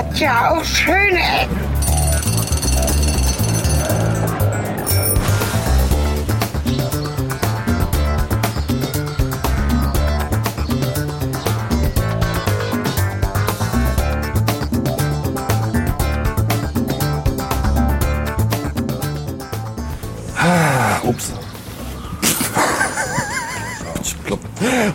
hat ja auch schöne Ecken. Ups.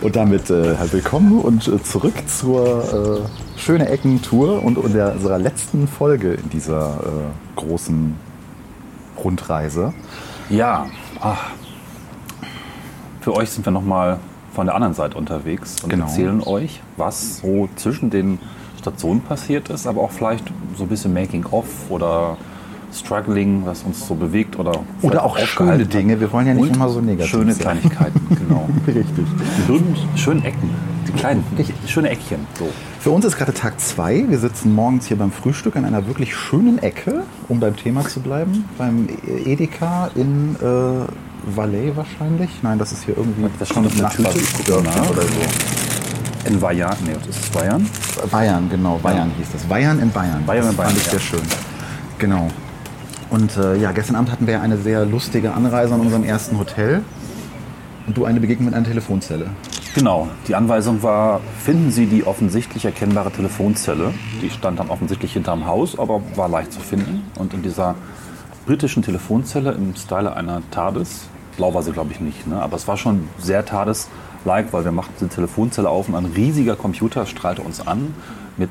Und damit äh, halt willkommen und äh, zurück zur äh, Schöne Ecken-Tour und unserer unserer letzten Folge in dieser äh, großen Rundreise. Ja, ach. für euch sind wir nochmal von der anderen Seite unterwegs und Genau. erzählen euch, was so zwischen den Stationen passiert ist, aber auch vielleicht so ein bisschen Making-of oder Struggling, was uns so bewegt oder, Oder auch schöne. Dinge. Wir wollen ja nicht Und immer so negativ Schöne sein. Kleinigkeiten, genau. Richtig. Schönen, schönen Ecken, die schöne Eckchen. So. Für uns ist gerade Tag zwei. Wir sitzen morgens hier beim Frühstück an einer wirklich schönen Ecke, um beim Thema zu bleiben. Beim Edeka in äh, Valais wahrscheinlich. Nein, das ist hier irgendwie Das stand auf der Tüte. Ich gucke mal nach. oder so. In Bayern, nee, das ist Bayern. Bayern, genau, Bayern hieß das. Bayern in Bayern. Bayern das in Bayern, fand ich ja. sehr schön. Genau. Und äh, ja, gestern Abend hatten wir eine sehr lustige Anreise an unserem ersten Hotel. Und du eine Begegnung mit einer Telefonzelle. Genau, die Anweisung war, finden Sie die offensichtlich erkennbare Telefonzelle. Die stand dann offensichtlich hinterm Haus, aber war leicht zu finden. Und in dieser britischen Telefonzelle im Style einer TARDIS, blau war sie glaube ich nicht, ne? aber es war schon sehr TARDIS-like, weil wir machten die Telefonzelle auf und ein riesiger Computer strahlte uns an mit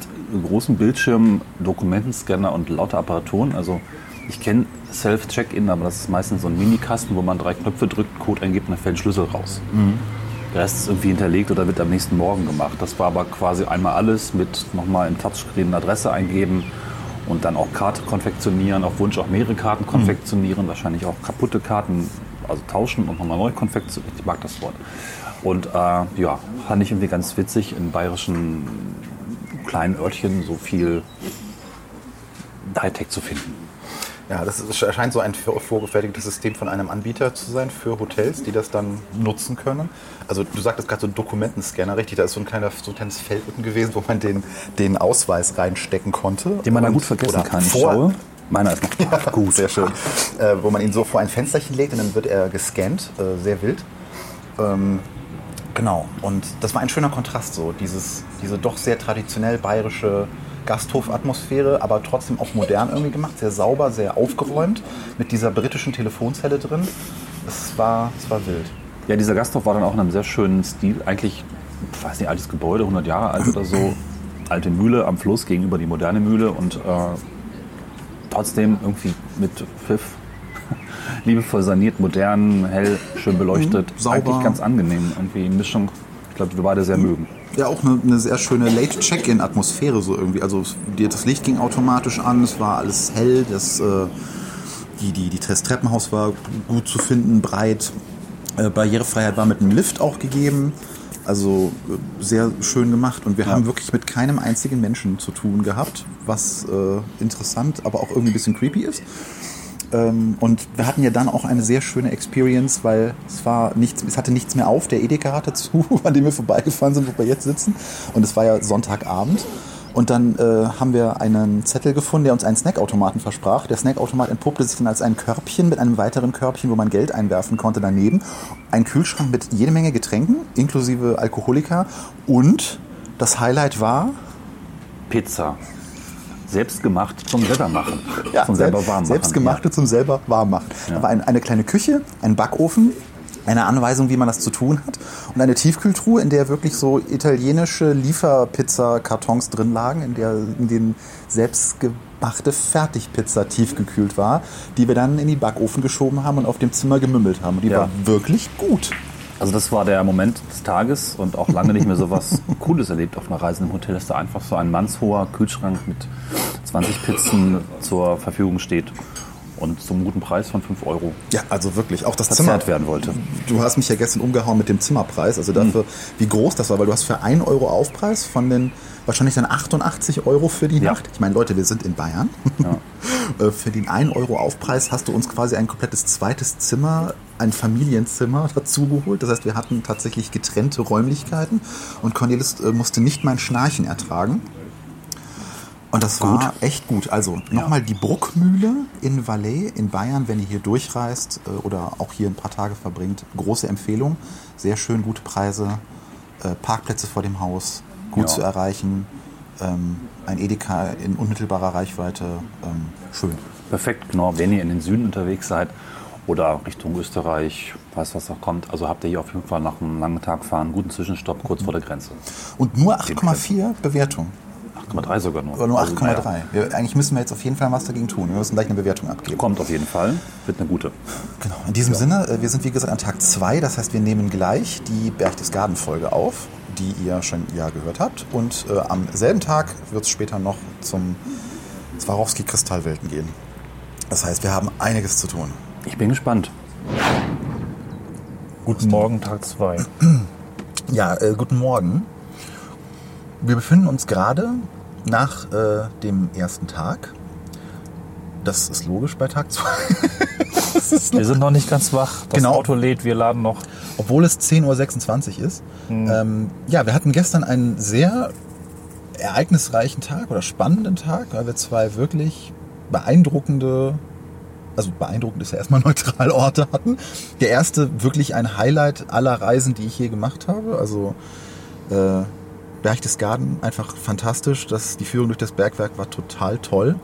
großen Bildschirmen, Dokumentenscanner und lauter Apparaturen. Also ich kenne Self-Check-In, aber das ist meistens so ein Minikasten, wo man drei Knöpfe drückt, Code eingibt und dann fällt ein Schlüssel raus. Der Rest ist irgendwie hinterlegt oder wird am nächsten Morgen gemacht. Das war aber quasi einmal alles mit nochmal im Touchscreen eine Adresse eingeben und dann auch Karte konfektionieren, auf Wunsch auch mehrere Karten konfektionieren, wahrscheinlich auch kaputte Karten, also tauschen und nochmal neu konfektionieren. Ich mag das Wort. Und äh, ja, fand ich irgendwie ganz witzig, in bayerischen kleinen Örtchen so viel Hightech zu finden. Ja, das ist, scheint so ein vor- vorgefertigtes System von einem Anbieter zu sein für Hotels, die das dann nutzen können. Also du sagtest gerade so ein Dokumentenscanner, richtig? Da ist so ein, kleiner, so ein kleines Feld unten gewesen, wo man den, den Ausweis reinstecken konnte. Den man dann gut vergessen kann. Ich Vor, schaue. Meiner ist noch Ja, gut, sehr schön. Äh, wo man ihn so vor ein Fensterchen legt und dann wird er gescannt, äh, sehr wild. Ähm, genau, und das war ein schöner Kontrast, so dieses, diese doch sehr traditionell bayerische Gasthofatmosphäre, aber trotzdem auch modern irgendwie gemacht, sehr sauber, sehr aufgeräumt, mit dieser britischen Telefonzelle drin. Es war, es war wild. Ja, dieser Gasthof war dann auch in einem sehr schönen Stil. Eigentlich, ich weiß nicht, altes Gebäude, 100 Jahre alt oder so. Alte Mühle am Fluss gegenüber die moderne Mühle und äh, trotzdem irgendwie mit Pfiff. Liebevoll saniert, modern, hell, schön beleuchtet. Mhm, sauber. Eigentlich ganz angenehm. Irgendwie eine Mischung, ich glaube, wir beide sehr mögen. Ja, auch eine, eine sehr schöne Late-Check-In-Atmosphäre so irgendwie. Also das Licht ging automatisch an, es war alles hell, das, äh, die, die, die, das Treppenhaus war gut zu finden, breit. Äh, Barrierefreiheit war mit einem Lift auch gegeben. Also äh, sehr schön gemacht und wir haben wirklich mit keinem einzigen Menschen zu tun gehabt, was äh, interessant, aber auch irgendwie ein bisschen creepy ist. Ähm, und wir hatten ja dann auch eine sehr schöne Experience, weil es war nichts, es hatte nichts mehr auf. Der Edeka hatte zu, an dem wir vorbeigefahren sind, wo wir jetzt sitzen. Und es war ja Sonntagabend. Und dann äh, haben wir einen Zettel gefunden, der uns einen Snackautomaten versprach. Der Snackautomat entpuppte sich dann als ein Körbchen mit einem weiteren Körbchen, wo man Geld einwerfen konnte daneben. Ein Kühlschrank mit jede Menge Getränken, inklusive Alkoholika. Und das Highlight war Pizza. Selbstgemacht zum selber machen. Ja, zum selber warm machen. Selbstgemachte zum selber warm machen. Da war ein, eine kleine Küche, ein Backofen, eine Anweisung, wie man das zu tun hat und eine Tiefkühltruhe, in der wirklich so italienische Lieferpizza-Kartons drin lagen, in der in den selbstgemachte Fertigpizza tiefgekühlt war, die wir dann in die Backofen geschoben haben und auf dem Zimmer gemümmelt haben. Und die Ja. war wirklich gut. Also das war der Moment des Tages und auch lange nicht mehr so was Cooles erlebt auf einer Reise im Hotel, dass da einfach so ein mannshoher Kühlschrank mit 20 Pizzen zur Verfügung steht und zum guten Preis von 5 Euro Ja, also wirklich. Auch das Zimmer. werden wollte. Du hast mich ja gestern umgehauen mit dem Zimmerpreis, also dafür, wie groß das war, weil du hast für 1 Euro Aufpreis von den wahrscheinlich dann 88 Euro für die Ja. Nacht. Ich meine, Leute, wir sind in Bayern. Äh, für den 1 Euro Aufpreis hast du uns quasi ein komplettes zweites Zimmer, ein Familienzimmer dazu geholt. Das heißt, wir hatten tatsächlich getrennte Räumlichkeiten und Cornelis äh, musste nicht mein Schnarchen ertragen. Und das war echt gut. Also nochmal die Bruckmühle in Valais in Bayern, wenn ihr hier durchreist äh, oder auch hier ein paar Tage verbringt. Große Empfehlung. Sehr schön, gute Preise. Äh, Parkplätze vor dem Haus, gut Ja. zu erreichen. Ähm, ein Edeka in unmittelbarer Reichweite. Ähm, schön. Perfekt, genau. Wenn ihr in den Süden unterwegs seid oder Richtung Österreich, weiß was noch kommt, also habt ihr hier auf jeden Fall nach einem langen Tag fahren guten Zwischenstopp kurz vor der Grenze. Und nur 8,4 Bewertung. 8,3 sogar nur. Oder nur Also, 8,3. naja, Wir- Eigentlich müssen wir jetzt auf jeden Fall was dagegen tun. Wir müssen gleich eine Bewertung abgeben. Kommt auf jeden Fall, wird eine gute. Genau. In diesem Sinne, äh, wir sind wie gesagt an Tag 2, das heißt, wir nehmen gleich die Berchtesgaden-Folge auf, die ihr schon ja gehört habt. Und äh, am selben Tag wird es später noch zum Swarovski-Kristallwelten gehen. Das heißt, wir haben einiges zu tun. Ich bin gespannt. Guten Morgen, Tag 2. Ja, äh, guten Morgen. Wir befinden uns gerade nach äh, dem ersten Tag. Das ist logisch bei Tag 2. Wir sind noch nicht ganz wach. Das Genau. Auto lädt, wir laden noch. obwohl es 10.26 Uhr ist. Ähm, ja, wir hatten gestern einen sehr ereignisreichen Tag oder spannenden Tag, weil wir zwei wirklich beeindruckende, also beeindruckend ist ja erstmal neutral Orte hatten. Der erste wirklich ein Highlight aller Reisen, die ich je gemacht habe. Also äh, Berchtesgaden einfach fantastisch. Das, die Führung durch das Bergwerk war total toll.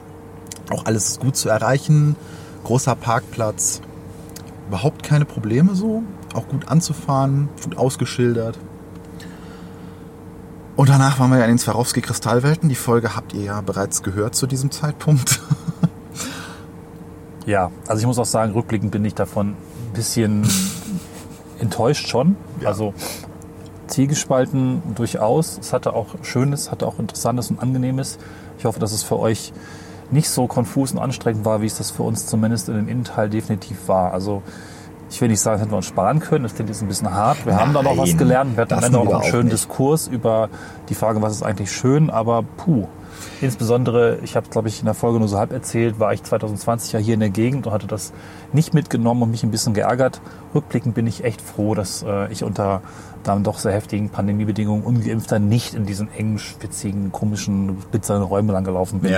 Auch alles ist gut zu erreichen. Großer Parkplatz. Überhaupt keine Probleme so. Auch gut anzufahren, gut ausgeschildert. Und danach waren wir ja in den Swarovski-Kristallwelten. Die Folge habt ihr ja bereits gehört zu diesem Zeitpunkt. Ja, also ich muss auch sagen, rückblickend bin ich davon ein bisschen enttäuscht schon. Also Zielgespalten durchaus. Es hatte auch Schönes, hatte auch Interessantes und Angenehmes. Ich hoffe, dass es für euch nicht so konfus und anstrengend war, wie es das für uns zumindest in dem Innenteil definitiv war. Also ich will nicht sagen, das hätten wir uns sparen können. Das klingt jetzt ein bisschen hart. Wir haben da noch was Nein, gelernt. Wir hatten am Ende auch einen schönen. Diskurs über die Frage, was ist eigentlich schön, aber puh. Insbesondere, ich habe glaube ich in der Folge nur so halb erzählt, war ich 2020 ja hier in der Gegend und hatte das nicht mitgenommen und mich ein bisschen geärgert. Rückblickend bin ich echt froh, dass äh, ich unter dann doch sehr heftigen Pandemiebedingungen ungeimpfter nicht in diesen engen, spitzigen, komischen, blitzernden Räumen lang gelaufen bin.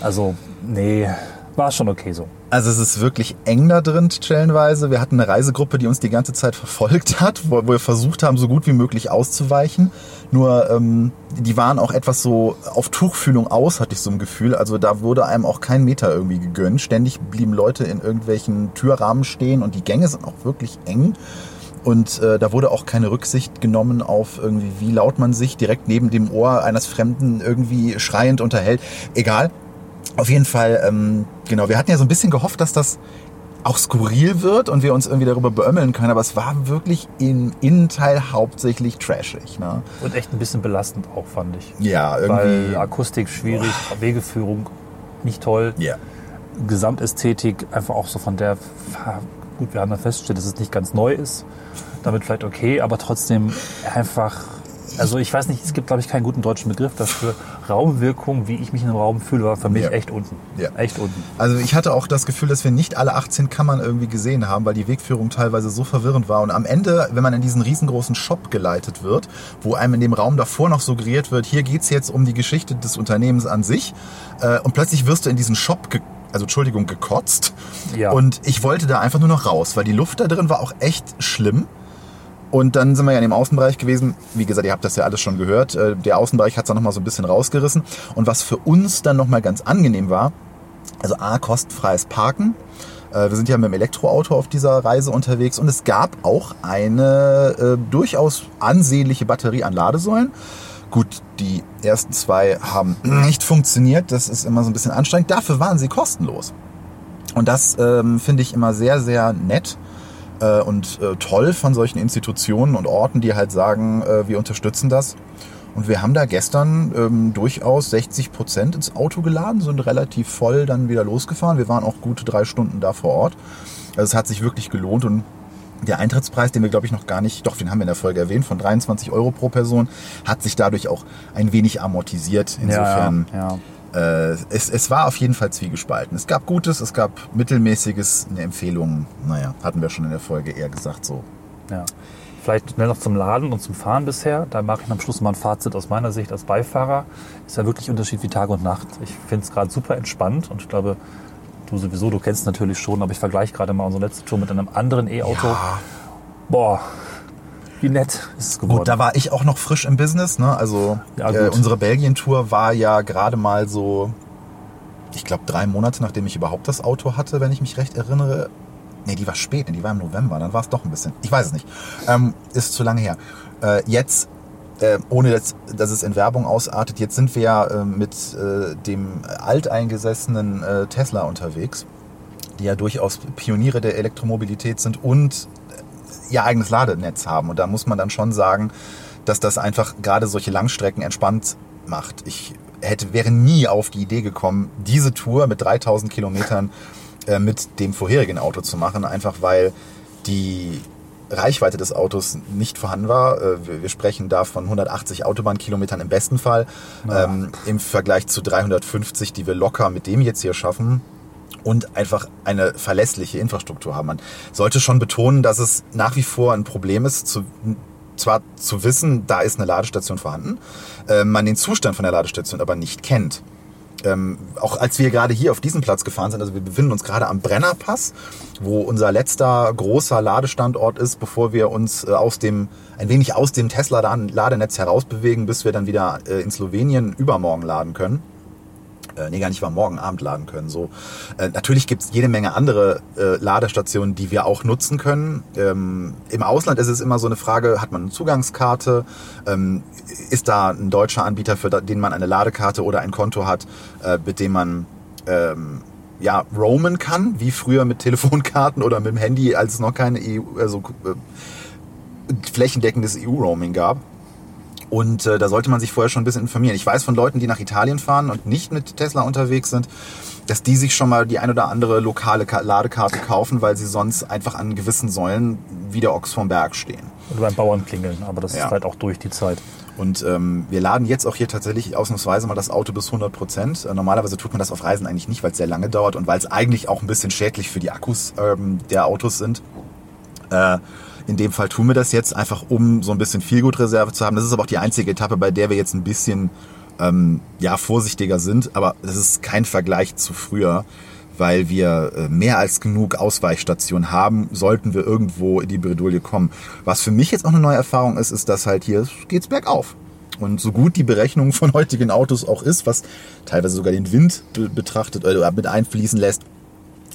Also, nee, war schon okay so. Also es ist wirklich eng da drin, stellenweise. Wir hatten eine Reisegruppe, die uns die ganze Zeit verfolgt hat, wo, wo wir versucht haben, so gut wie möglich auszuweichen. Nur ähm, die waren auch etwas so auf Tuchfühlung aus, hatte ich so ein Gefühl. Also da wurde einem auch kein Meter irgendwie gegönnt. Ständig blieben Leute in irgendwelchen Türrahmen stehen und die Gänge sind auch wirklich eng. Und äh, da wurde auch keine Rücksicht genommen auf irgendwie, wie laut man sich direkt neben dem Ohr eines Fremden irgendwie schreiend unterhält. Egal. Auf jeden Fall, ähm, genau, wir hatten ja so ein bisschen gehofft, dass das auch skurril wird und wir uns irgendwie darüber beömmeln können, aber es war wirklich im Innenteil hauptsächlich trashig. Ne? Und echt ein bisschen belastend auch, fand ich. Ja, Weil irgendwie. Akustik schwierig, Wegeführung nicht toll. Ja. Gesamtästhetik einfach auch so von der, gut, wir haben dann festgestellt, dass es nicht ganz neu ist. Damit vielleicht okay, aber trotzdem einfach, also ich weiß nicht, es gibt glaube ich keinen guten deutschen Begriff dafür. Raumwirkung, wie ich mich in einem Raum fühle, war für mich Ja. echt unten. Ja. Echt unten. Also ich hatte auch das Gefühl, dass wir nicht alle 18 Kammern irgendwie gesehen haben, weil die Wegführung teilweise so verwirrend war. Und am Ende, wenn man in diesen riesengroßen Shop geleitet wird, wo einem in dem Raum davor noch suggeriert wird, hier geht's jetzt um die Geschichte des Unternehmens an sich, äh, und plötzlich wirst du in diesen Shop ge also Entschuldigung, gekotzt. Ja. Und ich wollte da einfach nur noch raus, weil die Luft da drin war auch echt schlimm. Und dann sind wir ja in dem Außenbereich gewesen. Wie gesagt, ihr habt das ja alles schon gehört. Äh, Der Außenbereich hat es dann nochmal so ein bisschen rausgerissen. Und was für uns dann nochmal ganz angenehm war, also A, kostenfreies Parken. Äh, Wir sind ja mit dem Elektroauto auf dieser Reise unterwegs und es gab auch eine äh, durchaus ansehnliche Batterie an Ladesäulen. Gut, die ersten zwei haben nicht funktioniert. Das ist immer so ein bisschen anstrengend. Dafür waren sie kostenlos. Und das ähm, finde ich immer sehr, sehr nett äh, und äh, toll von solchen Institutionen und Orten, die halt sagen, äh, wir unterstützen das. Und wir haben da gestern ähm, durchaus 60 Prozent ins Auto geladen, sind relativ voll dann wieder losgefahren. Wir waren auch gute drei Stunden da vor Ort. Also es hat sich wirklich gelohnt und der Eintrittspreis, den wir glaube ich noch gar nicht, doch den haben wir in der Folge erwähnt, von 23 Euro pro Person, hat sich dadurch auch ein wenig amortisiert. Insofern, ja, ja. Äh, es, es war auf jeden Fall zwiegespalten. Es gab Gutes, es gab Mittelmäßiges, eine Empfehlung, naja, hatten wir schon in der Folge eher gesagt so. Ja. vielleicht schnell noch zum Laden und zum Fahren bisher. Da mache ich am Schluss mal ein Fazit aus meiner Sicht als Beifahrer. Ist ja wirklich Unterschied wie Tag und Nacht. Ich finde es gerade super entspannt und ich glaube, du sowieso, du kennst es natürlich schon, aber ich vergleiche gerade mal unsere letzte Tour mit einem anderen E-Auto. Ja. Boah, wie nett ist es geworden. Gut, da war ich auch noch frisch im Business. Ne? Also Ja, äh, unsere Belgien-Tour war ja gerade mal so, ich glaube, drei Monate, nachdem ich überhaupt das Auto hatte, wenn ich mich recht erinnere. Nee, die war spät, die war im November, dann war es doch ein bisschen. Ich weiß es nicht. Ähm, ist zu lange her. Äh, jetzt, äh, ohne dass, dass es in Werbung ausartet, jetzt sind wir ja äh, mit äh, dem alteingesessenen äh, Tesla unterwegs, die ja durchaus Pioniere der Elektromobilität sind und ihr eigenes Ladenetz haben. Und da muss man dann schon sagen, dass das einfach gerade solche Langstrecken entspannt macht. Ich hätte, wäre nie auf die Idee gekommen, diese Tour mit 3000 Kilometern äh, mit dem vorherigen Auto zu machen, einfach weil die Reichweite des Autos nicht vorhanden war. Äh, wir, sprechen da von 180 Autobahnkilometern im besten Fall. Ähm, Im Vergleich zu 350, die wir locker mit dem jetzt hier schaffen, und einfach eine verlässliche Infrastruktur haben. Man sollte schon betonen, dass es nach wie vor ein Problem ist, zu, zwar zu wissen, da ist eine Ladestation vorhanden, äh, man den Zustand von der Ladestation aber nicht kennt. Ähm, auch als wir gerade hier auf diesem Platz gefahren sind, also wir befinden uns gerade am Brennerpass, wo unser letzter großer Ladestandort ist, bevor wir uns äh, aus dem, ein wenig aus dem Tesla-Ladenetz herausbewegen, bis wir dann wieder äh, in Slowenien übermorgen laden können äh, nee, gar nicht mal morgen Abend laden können. So, äh, natürlich gibt's jede Menge andere äh, Ladestationen, die wir auch nutzen können. Ähm, Im Ausland ist es immer so eine Frage: Hat man eine Zugangskarte? Ähm, ist da ein deutscher Anbieter, für den man eine Ladekarte oder ein Konto hat, äh, mit dem man ähm, ja roamen kann, wie früher mit Telefonkarten oder mit dem Handy, als es noch keine EU, also äh, flächendeckendes EU-Roaming gab. Und äh, da sollte man sich vorher schon ein bisschen informieren. Ich weiß von Leuten, die nach Italien fahren und nicht mit Tesla unterwegs sind, dass die sich schon mal die ein oder andere lokale Ka Ladekarte kaufen, weil sie sonst einfach an gewissen Säulen wie der Ochs vom Berg stehen. Oder beim Bauern klingeln, aber das Ja. ist halt auch durch die Zeit. Und ähm, wir laden jetzt auch hier tatsächlich ausnahmsweise mal das Auto bis 100 Prozent. Äh, normalerweise tut man das auf Reisen eigentlich nicht, weil es sehr lange dauert und weil es eigentlich auch ein bisschen schädlich für die Akkus ähm, der Autos sind. Äh, in dem Fall tun wir das jetzt einfach, um so ein bisschen Feelgood-Reserve zu haben. Das ist aber auch die einzige Etappe, bei der wir jetzt ein bisschen ähm, ja, vorsichtiger sind. Aber das ist kein Vergleich zu früher, weil wir äh, mehr als genug Ausweichstationen haben, sollten wir irgendwo in die Bredouille kommen. Was für mich jetzt auch eine neue Erfahrung ist, ist, dass halt hier geht's bergauf. Und so gut die Berechnung von heutigen Autos auch ist, was teilweise sogar den Wind be betrachtet oder mit einfließen lässt,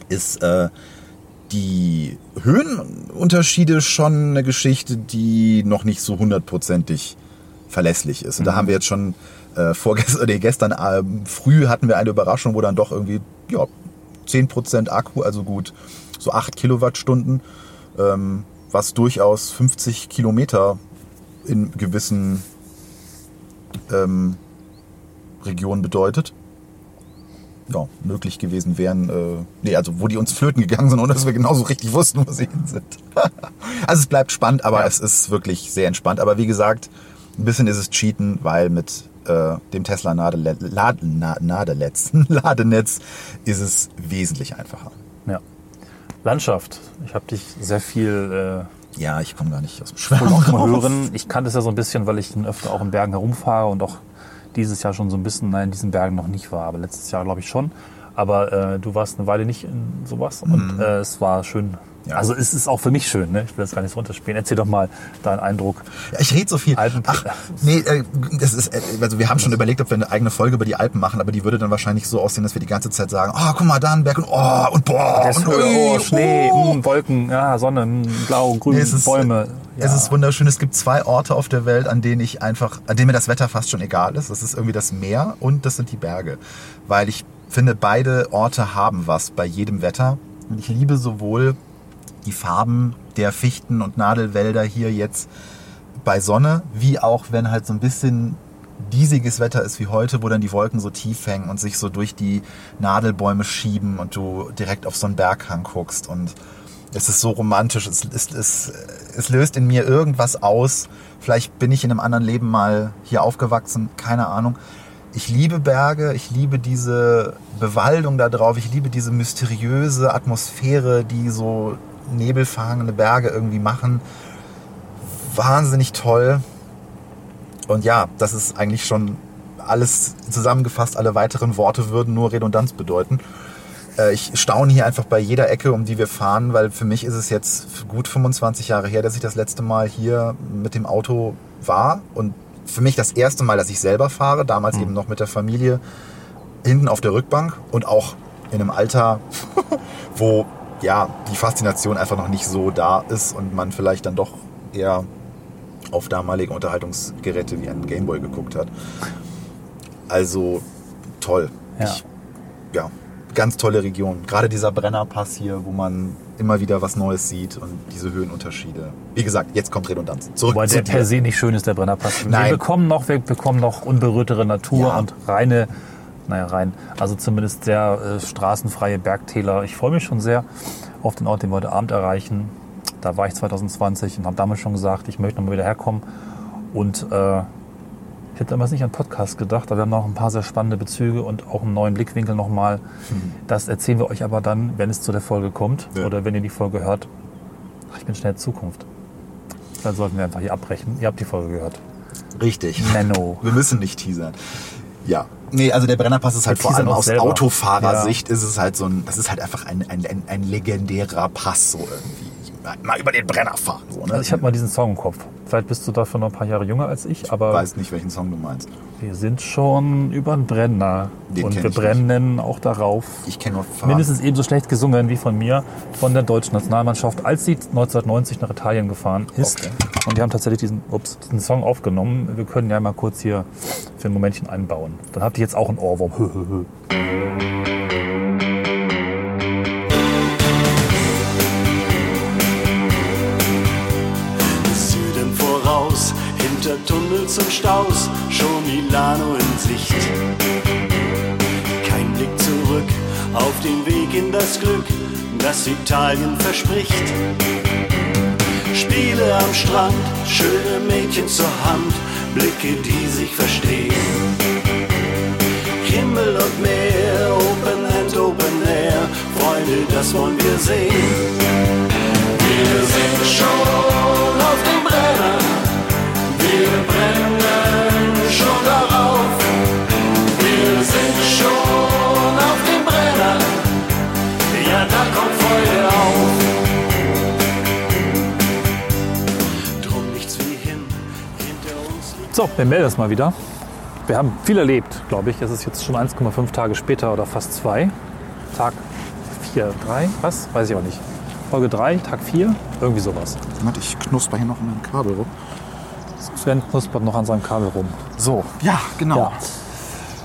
ist äh, die Höhenunterschiede schon eine Geschichte, die noch nicht so hundertprozentig verlässlich ist. Und da haben wir jetzt schon äh, vorgestern, nee, gestern äh, früh hatten wir eine Überraschung, wo dann doch irgendwie ja, 10% Akku, also gut so 8 Kilowattstunden, ähm, was durchaus 50 Kilometer in gewissen ähm, Regionen bedeutet ja, möglich gewesen wären. Äh, nee, also wo die uns flöten gegangen sind, ohne dass wir genauso richtig wussten, wo sie hin sind. also es bleibt spannend, aber Ja. es ist wirklich sehr entspannt. Aber wie gesagt, ein bisschen ist es Cheaten, weil mit äh, dem Tesla Nadele Lad Na Nadelnetz, Ladenetz ist es wesentlich einfacher. Ja. Landschaft. Ich habe dich sehr viel äh, Ja, ich komme gar nicht aus dem hören. Ich kannte es ja so ein bisschen, weil ich dann öfter auch in Bergen herumfahre und auch dieses Jahr schon so ein bisschen, nein, in diesen Bergen noch nicht war, aber letztes Jahr glaube ich schon. Aber äh, du warst eine Weile nicht in sowas und äh, es war schön. Mhm. Ja. Also es ist auch für mich schön, ne? ich will das gar nicht so runterspielen. Erzähl doch mal deinen Eindruck. Ja, ich rede so viel. Alpen- Ach, nee, äh, das ist, äh, also wir haben schon überlegt, ob wir eine eigene Folge über die Alpen machen, aber die würde dann wahrscheinlich so aussehen, dass wir die ganze Zeit sagen, oh, guck mal, da ein Berg und oh, und boah, und Höhe, oh, Schnee, oh. mh, Wolken, ja, Sonne, mh, blau, grün, Nee, es Es ist wunderschön. Es gibt zwei Orte auf der Welt, an denen ich einfach, an denen mir das Wetter fast schon egal ist. Das ist irgendwie das Meer und das sind die Berge. Weil ich finde, beide Orte haben was bei jedem Wetter. Und ich liebe sowohl die Farben der Fichten und Nadelwälder hier jetzt bei Sonne, wie auch wenn halt so ein bisschen diesiges Wetter ist wie heute, wo dann die Wolken so tief hängen und sich so durch die Nadelbäume schieben und du direkt auf so einen Berghang guckst und es ist so romantisch, es, es, es, es löst in mir irgendwas aus. Vielleicht bin ich in einem anderen Leben mal hier aufgewachsen, keine Ahnung. Ich liebe Berge, ich liebe diese Bewaldung da drauf, ich liebe diese mysteriöse Atmosphäre, die so nebelverhangene Berge irgendwie machen wahnsinnig toll. Und ja, das ist eigentlich schon alles zusammengefasst. Alle weiteren Worte würden nur Redundanz bedeuten. Äh, Ich staune hier einfach bei jeder Ecke, um die wir fahren, weil für mich ist es jetzt gut 25 Jahre her, dass ich das letzte Mal hier mit dem Auto war. Und für mich das erste Mal, dass ich selber fahre, damals eben noch mit der Familie, hinten auf der Rückbank und auch in einem Alter, wo ja die Faszination einfach noch nicht so da ist und man vielleicht dann doch eher auf damalige Unterhaltungsgeräte wie einen Gameboy geguckt hat. Also toll. Ja. Ich, ja, ganz tolle Region. Gerade dieser Brennerpass hier, wo man immer wieder was Neues sieht und diese Höhenunterschiede. Wie gesagt, jetzt kommt Redundanz. Zurück Wobei zu der dir. per se nicht schön ist, der Brennerpass. Nein. Wir bekommen noch, wir bekommen noch unberührtere Natur Ja. und reine, naja, rein, also zumindest sehr äh, straßenfreie Bergtäler. Ich freue mich schon sehr auf den Ort, den wir heute Abend erreichen. Da war ich 2020 und habe damals schon gesagt, ich möchte nochmal wieder herkommen. Und äh, ich hätte damals nicht an Podcast gedacht, aber wir haben noch ein paar sehr spannende Bezüge und auch einen neuen Blickwinkel nochmal. Das erzählen wir euch aber dann, wenn es zu der Folge kommt Ja. oder wenn ihr die Folge hört. Ach, ich bin schnell Zukunft. Dann sollten wir einfach hier abbrechen. Ihr habt die Folge gehört. Richtig. Menno. Wir müssen nicht teasern. Ja. Nee, also der Brennerpass ist halt vor allem aus selber. Autofahrersicht ist es halt so ein, das ist halt einfach ein, ein, ein, ein legendärer Pass so irgendwie. Mal- über den Brenner fahren. So, ne? Also ich habe mal diesen Song im Kopf. Vielleicht bist du dafür noch ein paar Jahre jünger als ich, aber weiß nicht, welchen Song du meinst. wir sind schon über den Brenner. Den und wir ich brennen auch darauf. Ich kenne nur Fahren. Mindestens ebenso schlecht gesungen wie von mir, von der deutschen Nationalmannschaft, als sie 1990 nach Italien gefahren ist. Okay. Und die haben tatsächlich diesen, ups, diesen Song aufgenommen. Wir können ja mal kurz hier für ein Momentchen einbauen. Dann habt ihr jetzt auch einen Ohrwurm. Tunnels und Staus, schon Milano in Sicht. Kein Blick zurück auf den Weg in das Glück, das Italien verspricht. Spiele am Strand, schöne Mädchen zur Hand, Blicke, die sich verstehen. Himmel und Meer, Open End, Open Air, Freunde, das wollen wir sehen. Wir sind schon So, wir melden das mal wieder. Wir haben viel erlebt, glaube ich. Es ist jetzt schon 1,5 Tage später oder fast zwei. Tag 4, 3, was? Weiß ich auch nicht. Folge 3, Tag 4, irgendwie sowas. Warte, ich knusper hier noch in meinem Kabel rum. Sven knuspert noch an seinem Kabel rum. So, ja, genau.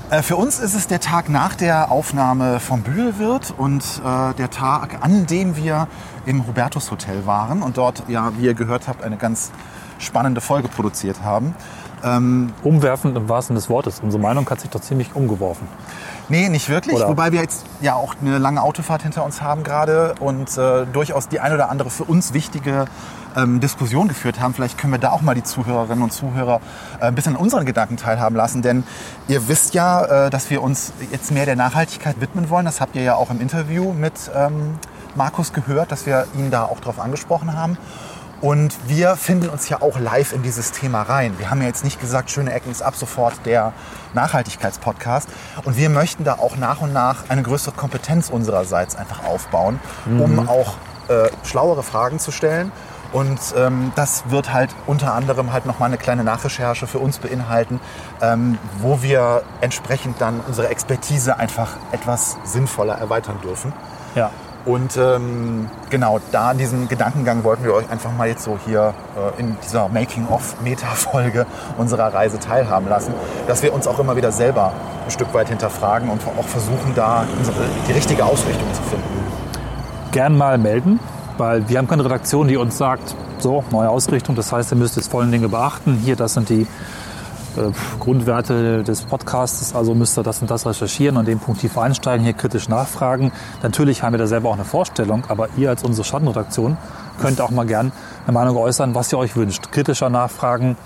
Ja. Äh, Für uns ist es der Tag nach der Aufnahme vom Bühlwirt und äh, der Tag, an dem wir im Hubertus Hotel waren und dort, ja, wie ihr gehört habt, eine ganz spannende Folge produziert haben. Umwerfend im wahrsten des Wortes. Unsere Meinung hat sich doch ziemlich umgeworfen. Nee, nicht wirklich. Oder? Wobei wir jetzt ja auch eine lange Autofahrt hinter uns haben gerade und äh, durchaus die ein oder andere für uns wichtige ähm, Diskussion geführt haben. Vielleicht können wir da auch mal die Zuhörerinnen und Zuhörer äh, ein bisschen an unseren Gedanken teilhaben lassen. Denn ihr wisst ja, äh, dass wir uns jetzt mehr der Nachhaltigkeit widmen wollen. Das habt ihr ja auch im Interview mit ähm, Markus gehört, dass wir ihn da auch drauf angesprochen haben. Und wir finden uns ja auch live in dieses Thema rein. Wir haben ja jetzt nicht gesagt, schöne Ecken ist ab sofort der Nachhaltigkeitspodcast. Und wir möchten da auch nach und nach eine größere Kompetenz unsererseits einfach aufbauen, um auch äh, schlauere Fragen zu stellen. Und ähm, das wird halt unter anderem halt nochmal eine kleine Nachrecherche für uns beinhalten, ähm, wo wir entsprechend dann unsere Expertise einfach etwas sinnvoller erweitern dürfen. Ja. Und ähm, genau, da an diesem Gedankengang wollten wir euch einfach mal jetzt so hier äh, in dieser Making-of-Meta-Folge unserer Reise teilhaben lassen, dass wir uns auch immer wieder selber ein Stück weit hinterfragen und auch versuchen, da unsere, die richtige Ausrichtung zu finden. Gern mal melden, weil wir haben keine Redaktion, die uns sagt, so, neue Ausrichtung, das heißt, ihr müsst jetzt vollen Dinge beachten. Hier, das sind die Grundwerte des Podcasts, also müsst ihr das und das recherchieren und den Punkt tief einsteigen, hier kritisch nachfragen. Natürlich haben wir da selber auch eine Vorstellung, aber ihr als unsere Schattenredaktion könnt auch mal gern eine Meinung äußern, was ihr euch wünscht. Kritischer nachfragen,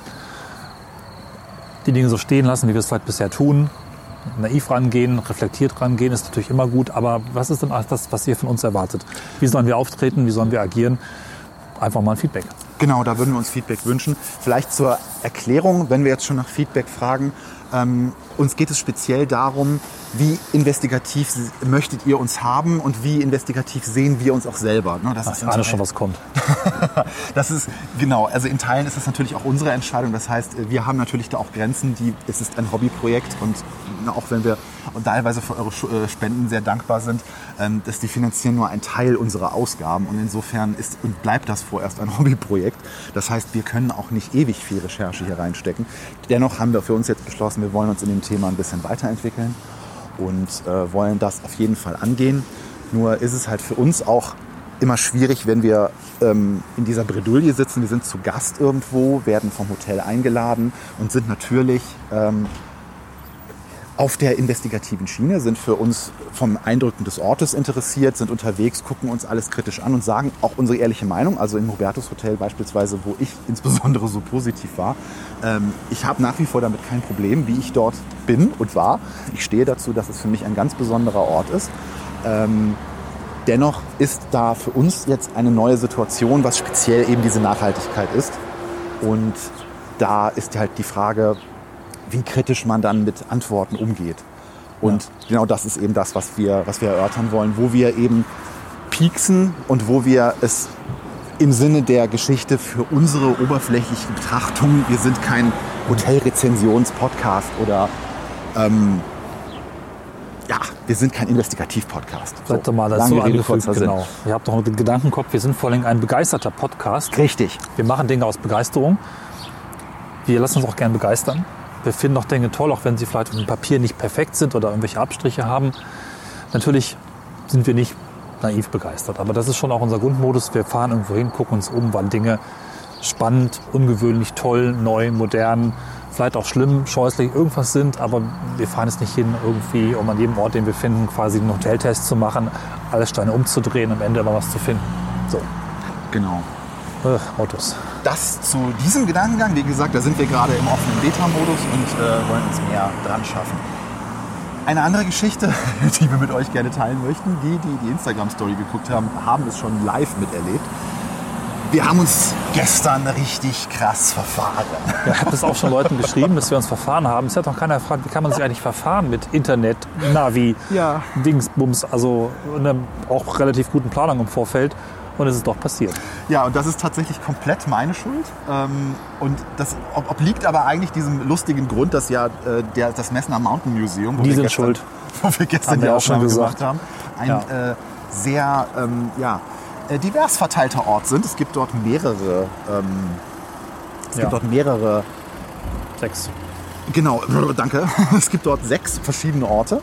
die Dinge so stehen lassen, wie wir es vielleicht bisher tun. Naiv rangehen, reflektiert rangehen ist natürlich immer gut, aber was ist denn das, was ihr von uns erwartet? Wie sollen wir auftreten, wie sollen wir agieren? Einfach mal ein Feedback. Genau, da würden wir uns Feedback wünschen. Vielleicht zur Erklärung, wenn wir jetzt schon nach Feedback fragen. Ähm, uns geht es speziell darum, wie investigativ möchtet ihr uns haben und wie investigativ sehen wir uns auch selber. Ne? Das Ich ist ahne in schon, was kommt. das ist genau, also in Teilen ist es natürlich auch unsere Entscheidung. Das heißt, wir haben natürlich da auch Grenzen, die es ist ein Hobbyprojekt und auch wenn wir teilweise für eure äh, Spenden sehr dankbar sind, ähm, dass die finanzieren nur einen Teil unserer Ausgaben und insofern ist und bleibt das vorerst ein Hobbyprojekt. Das heißt, wir können auch nicht ewig viel Recherche hier reinstecken. Dennoch haben wir für uns jetzt beschlossen, wir wollen uns in dem Thema ein bisschen weiterentwickeln und äh, wollen das auf jeden Fall angehen. Nur ist es halt für uns auch immer schwierig, wenn wir ähm, in dieser Bredouille sitzen. Wir sind zu Gast irgendwo, werden vom Hotel eingeladen und sind natürlich ähm, auf der investigativen Schiene, sind für uns vom Eindrücken des Ortes interessiert, sind unterwegs, gucken uns alles kritisch an und sagen auch unsere ehrliche Meinung. Also im Hubertus Hotel beispielsweise, wo ich insbesondere so positiv war. Ähm, ich habe nach wie vor damit kein Problem, wie ich dort bin und war. Ich stehe dazu, dass es für mich ein ganz besonderer Ort ist. Ähm, dennoch ist da für uns jetzt eine neue Situation, was speziell eben diese Nachhaltigkeit ist. Und da ist halt die Frage, wie kritisch man dann mit Antworten umgeht. Und genau das ist eben das, was wir, was wir erörtern wollen, wo wir eben pieksen und wo wir es im Sinne der Geschichte für unsere oberflächliche Betrachtung, wir sind kein Hotelrezensions-Podcast oder ähm, ja, wir sind kein Investigativ-Podcast. Seid doch mal dazu Rede, angefügt, genau. Ihr habt doch den Gedankenkopf, wir sind vor allem ein begeisterter Podcast. Richtig. Wir machen Dinge aus Begeisterung. Wir lassen uns auch gern begeistern. Wir finden auch Dinge toll, auch wenn sie vielleicht auf dem Papier nicht perfekt sind oder irgendwelche Abstriche haben. Natürlich sind wir nicht naiv begeistert, aber das ist schon auch unser Grundmodus. Wir fahren irgendwo hin, gucken uns um, weil Dinge spannend, ungewöhnlich, toll, neu, modern, vielleicht auch schlimm, scheußlich irgendwas sind, aber wir fahren jetzt nicht hin, irgendwie, um an jedem Ort, den wir finden, quasi einen Hoteltest zu machen, alle Steine umzudrehen, am Ende immer was zu finden. So, Genau. äh, Autos. Das zu diesem Gedankengang, wie gesagt, da sind wir gerade im offenen Beta-Modus und äh, wollen uns mehr dran schaffen. Eine andere Geschichte, die wir mit euch gerne teilen möchten, die, die die Instagram-Story geguckt haben, haben es schon live miterlebt. Wir haben uns gestern richtig krass verfahren. Ja, ich habe das auch schon Leuten geschrieben, dass wir uns verfahren haben. Es hat noch keiner gefragt, wie kann man sich eigentlich verfahren mit Internet, Navi, Ja. Dingsbums, also einer auch relativ guten Planung im Vorfeld. Und es ist doch passiert. Ja, und das ist tatsächlich komplett meine Schuld. Ähm, und das ob, obliegt aber eigentlich diesem lustigen Grund, dass ja äh, der, das Messner Mountain Museum, wo Die wir gestern, schuld. wo wir gestern die wir auch schon Aufnahme gesagt. gemacht haben, ein Ja. äh, sehr ähm, ja, äh, divers verteilter Ort sind. Es gibt dort mehrere, ähm, es Ja. gibt dort mehrere Sechs. Genau, danke. Es gibt dort sechs verschiedene Orte.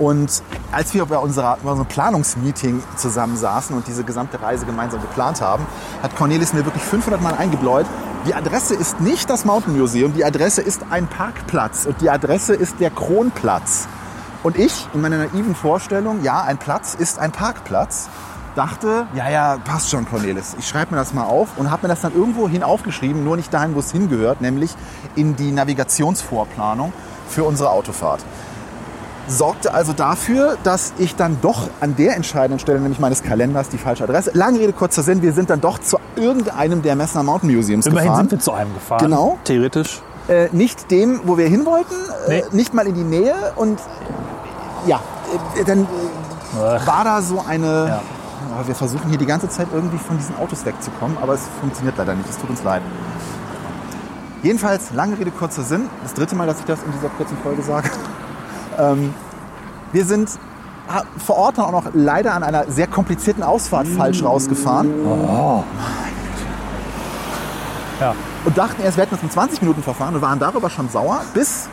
Und als wir bei, unserer, bei unserem Planungsmeeting zusammensaßen und diese gesamte Reise gemeinsam geplant haben, hat Cornelis mir wirklich 500 Mal eingebläut, die Adresse ist nicht das Mountain Museum, die Adresse ist ein Parkplatz und die Adresse ist der Kronplatz. Und ich, in meiner naiven Vorstellung, ja, ein Platz ist ein Parkplatz, dachte, ja, ja, passt schon, Cornelis. Ich schreibe mir das mal auf und habe mir das dann irgendwo hin aufgeschrieben, nur nicht dahin, wo es hingehört, nämlich in die Navigationsvorplanung für unsere Autofahrt. Sorgte also dafür, dass ich dann doch an der entscheidenden Stelle, nämlich meines Kalenders, die falsche Adresse. Lange Rede, kurzer Sinn, wir sind dann doch zu irgendeinem der Messner Mountain Museums Immerhin gefahren. sind wir zu einem gefahren. Genau. Theoretisch. Äh, nicht dem, wo wir hin wollten, äh, Nee. nicht mal in die Nähe. Und ja, äh, dann äh, war da so eine. Ja. Oh, wir versuchen hier die ganze Zeit irgendwie von diesen Autos wegzukommen, aber es funktioniert leider nicht. Es tut uns leid. Jedenfalls, lange Rede, kurzer Sinn. Das dritte Mal, dass ich das in dieser kurzen Folge sage. Ähm, wir sind vor Ort dann auch noch leider an einer sehr komplizierten Ausfahrt falsch rausgefahren. Ja. Und dachten erst, wir hätten uns in 20 Minuten verfahren und waren darüber schon sauer, bis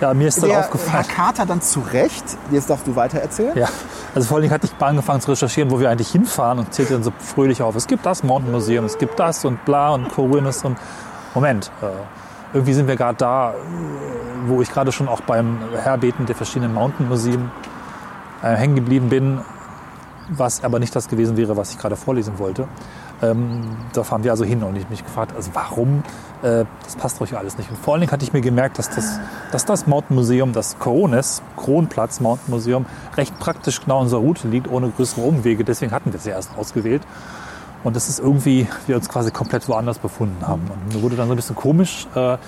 Ja, mir ist dann der Herr aufgefallen. Carter dann zu Recht, jetzt darfst du weiter erzählen, Ja, also vor allen Dingen hatte ich mal angefangen zu recherchieren, wo wir eigentlich hinfahren und zählte dann so fröhlich auf. Es gibt das Mountain Museum, es gibt das und bla und Corinnes und Moment. Äh, irgendwie sind wir gerade da, wo ich gerade schon auch beim Herbeten der verschiedenen Mountain Museen äh, hängen geblieben bin, was aber nicht das gewesen wäre, was ich gerade vorlesen wollte. Ähm, da fahren wir also hin und ich mich gefragt, also warum? Äh, das passt hier alles nicht. Und vor allen Dingen hatte ich mir gemerkt, dass das, dass das Mountain Museum, das Corones, Kronplatz Mountain Museum, recht praktisch genau unserer Route liegt, ohne größere Umwege. Deswegen hatten wir es ja erst ausgewählt. Und das ist irgendwie, wir uns quasi komplett woanders befunden haben. Und mir wurde dann so ein bisschen komisch. Äh,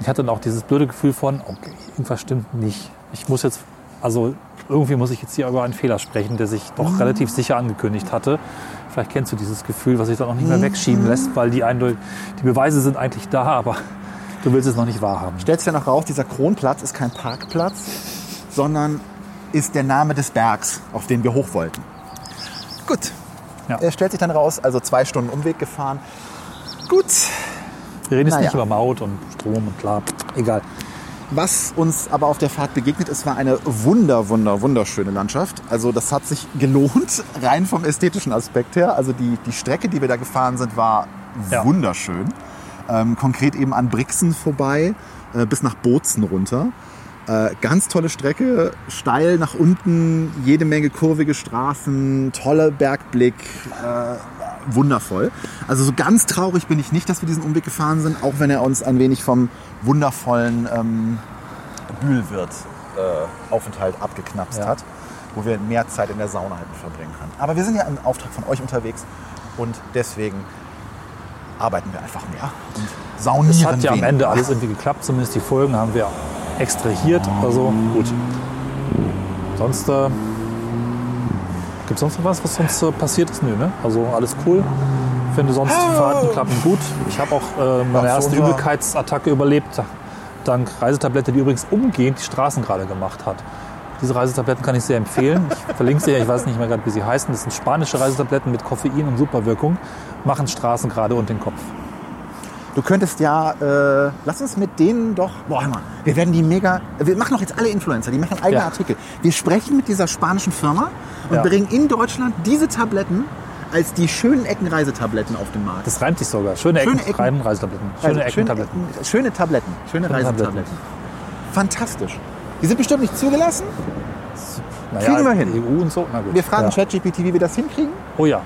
ich hatte dann auch dieses blöde Gefühl von, okay, irgendwas stimmt nicht. Ich muss jetzt, also irgendwie muss ich jetzt hier über einen Fehler sprechen, der sich doch relativ sicher angekündigt hatte. Vielleicht kennst du dieses Gefühl, was sich dann auch nicht mehr wegschieben lässt, weil die, die Beweise sind eigentlich da, aber du willst es noch nicht wahrhaben. Stellt sich ja noch raus, dieser Kronplatz ist kein Parkplatz, sondern ist der Name des Bergs, auf den wir hoch wollten. Gut. Ja. Er stellt sich dann raus, also zwei Stunden Umweg gefahren. Gut. Wir reden jetzt Naja. nicht über Maut und Strom und klar, egal. Was uns aber auf der Fahrt begegnet ist, war eine wunder, wunder, wunderschöne Landschaft. Also das hat sich gelohnt, rein vom ästhetischen Aspekt her. Also die, die Strecke, die wir da gefahren sind, war Ja. wunderschön. Ähm, konkret eben an Brixen vorbei, äh, bis nach Bozen runter. Äh, ganz tolle Strecke, steil nach unten, jede Menge kurvige Straßen, toller Bergblick, äh, wundervoll. Also so ganz traurig bin ich nicht, dass wir diesen Umweg gefahren sind, auch wenn er uns ein wenig vom wundervollen ähm, Bühlwirt äh, Aufenthalt abgeknapst Ja. hat, wo wir mehr Zeit in der Sauna hätten verbringen können. Aber wir sind ja im Auftrag von euch unterwegs und deswegen arbeiten wir einfach mehr und saunieren Es hat ja am. Ende alles irgendwie geklappt, zumindest die Folgen haben wir extrahiert. Also gut. Sonst äh, gibt es sonst noch was, was sonst äh, passiert ist? Nö, ne? Also alles cool. Ich finde sonst die Fahrten klappen gut. Ich habe auch äh, meine erste Übelkeitsattacke überlebt, dank Reisetablette, die übrigens umgehend die Straßen gerade gemacht hat. Diese Reisetabletten kann ich sehr empfehlen. Ich verlinke sie, ja, ich weiß nicht mehr gerade, wie sie heißen. Das sind spanische Reisetabletten mit Koffein und Superwirkung. Machen Straßen gerade und den Kopf. Du könntest ja, äh, lass uns mit denen doch, boah, hör mal, wir werden die mega, wir machen doch jetzt alle Influencer, die machen eigene Ja. Artikel. Wir sprechen mit dieser spanischen Firma und Ja. bringen in Deutschland diese Tabletten als die schönen Eckenreisetabletten auf den Markt. Das reimt sich sogar. Schöne Ecken, Schöne Ecken. Reisetabletten. Schöne Also, Eckentabletten. Ecken- Schöne Tabletten, schöne Schöne Reisetabletten. Fantastisch. Die sind bestimmt nicht zugelassen. Naja, Kriegen wir hin. EU und so. Na gut. Wir fragen ja. ChatGPT, wie wir das hinkriegen. Oh ja.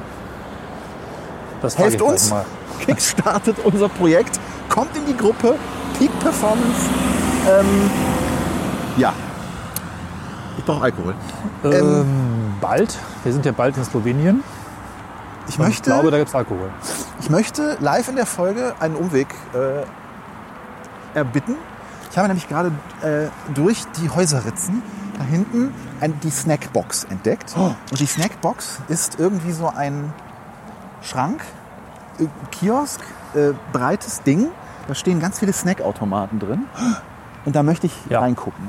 Das Helft gleich uns. Mal. Kickstartet unser Projekt. Kommt in die Gruppe. Peak Performance. Ähm, ja. Ich brauche Alkohol. Ähm, bald. Wir sind ja bald in Slowenien. Ich möchte, Ich glaube, da gibt es Alkohol. ich möchte live in der Folge einen Umweg äh, erbitten. Ich habe nämlich gerade äh, durch die Häuserritzen da hinten ein, die Snackbox entdeckt. Oh. Und die Snackbox ist irgendwie so ein Schrank, Kiosk, äh, breites Ding. Da stehen ganz viele Snackautomaten drin. Und da möchte ich Ja. reingucken.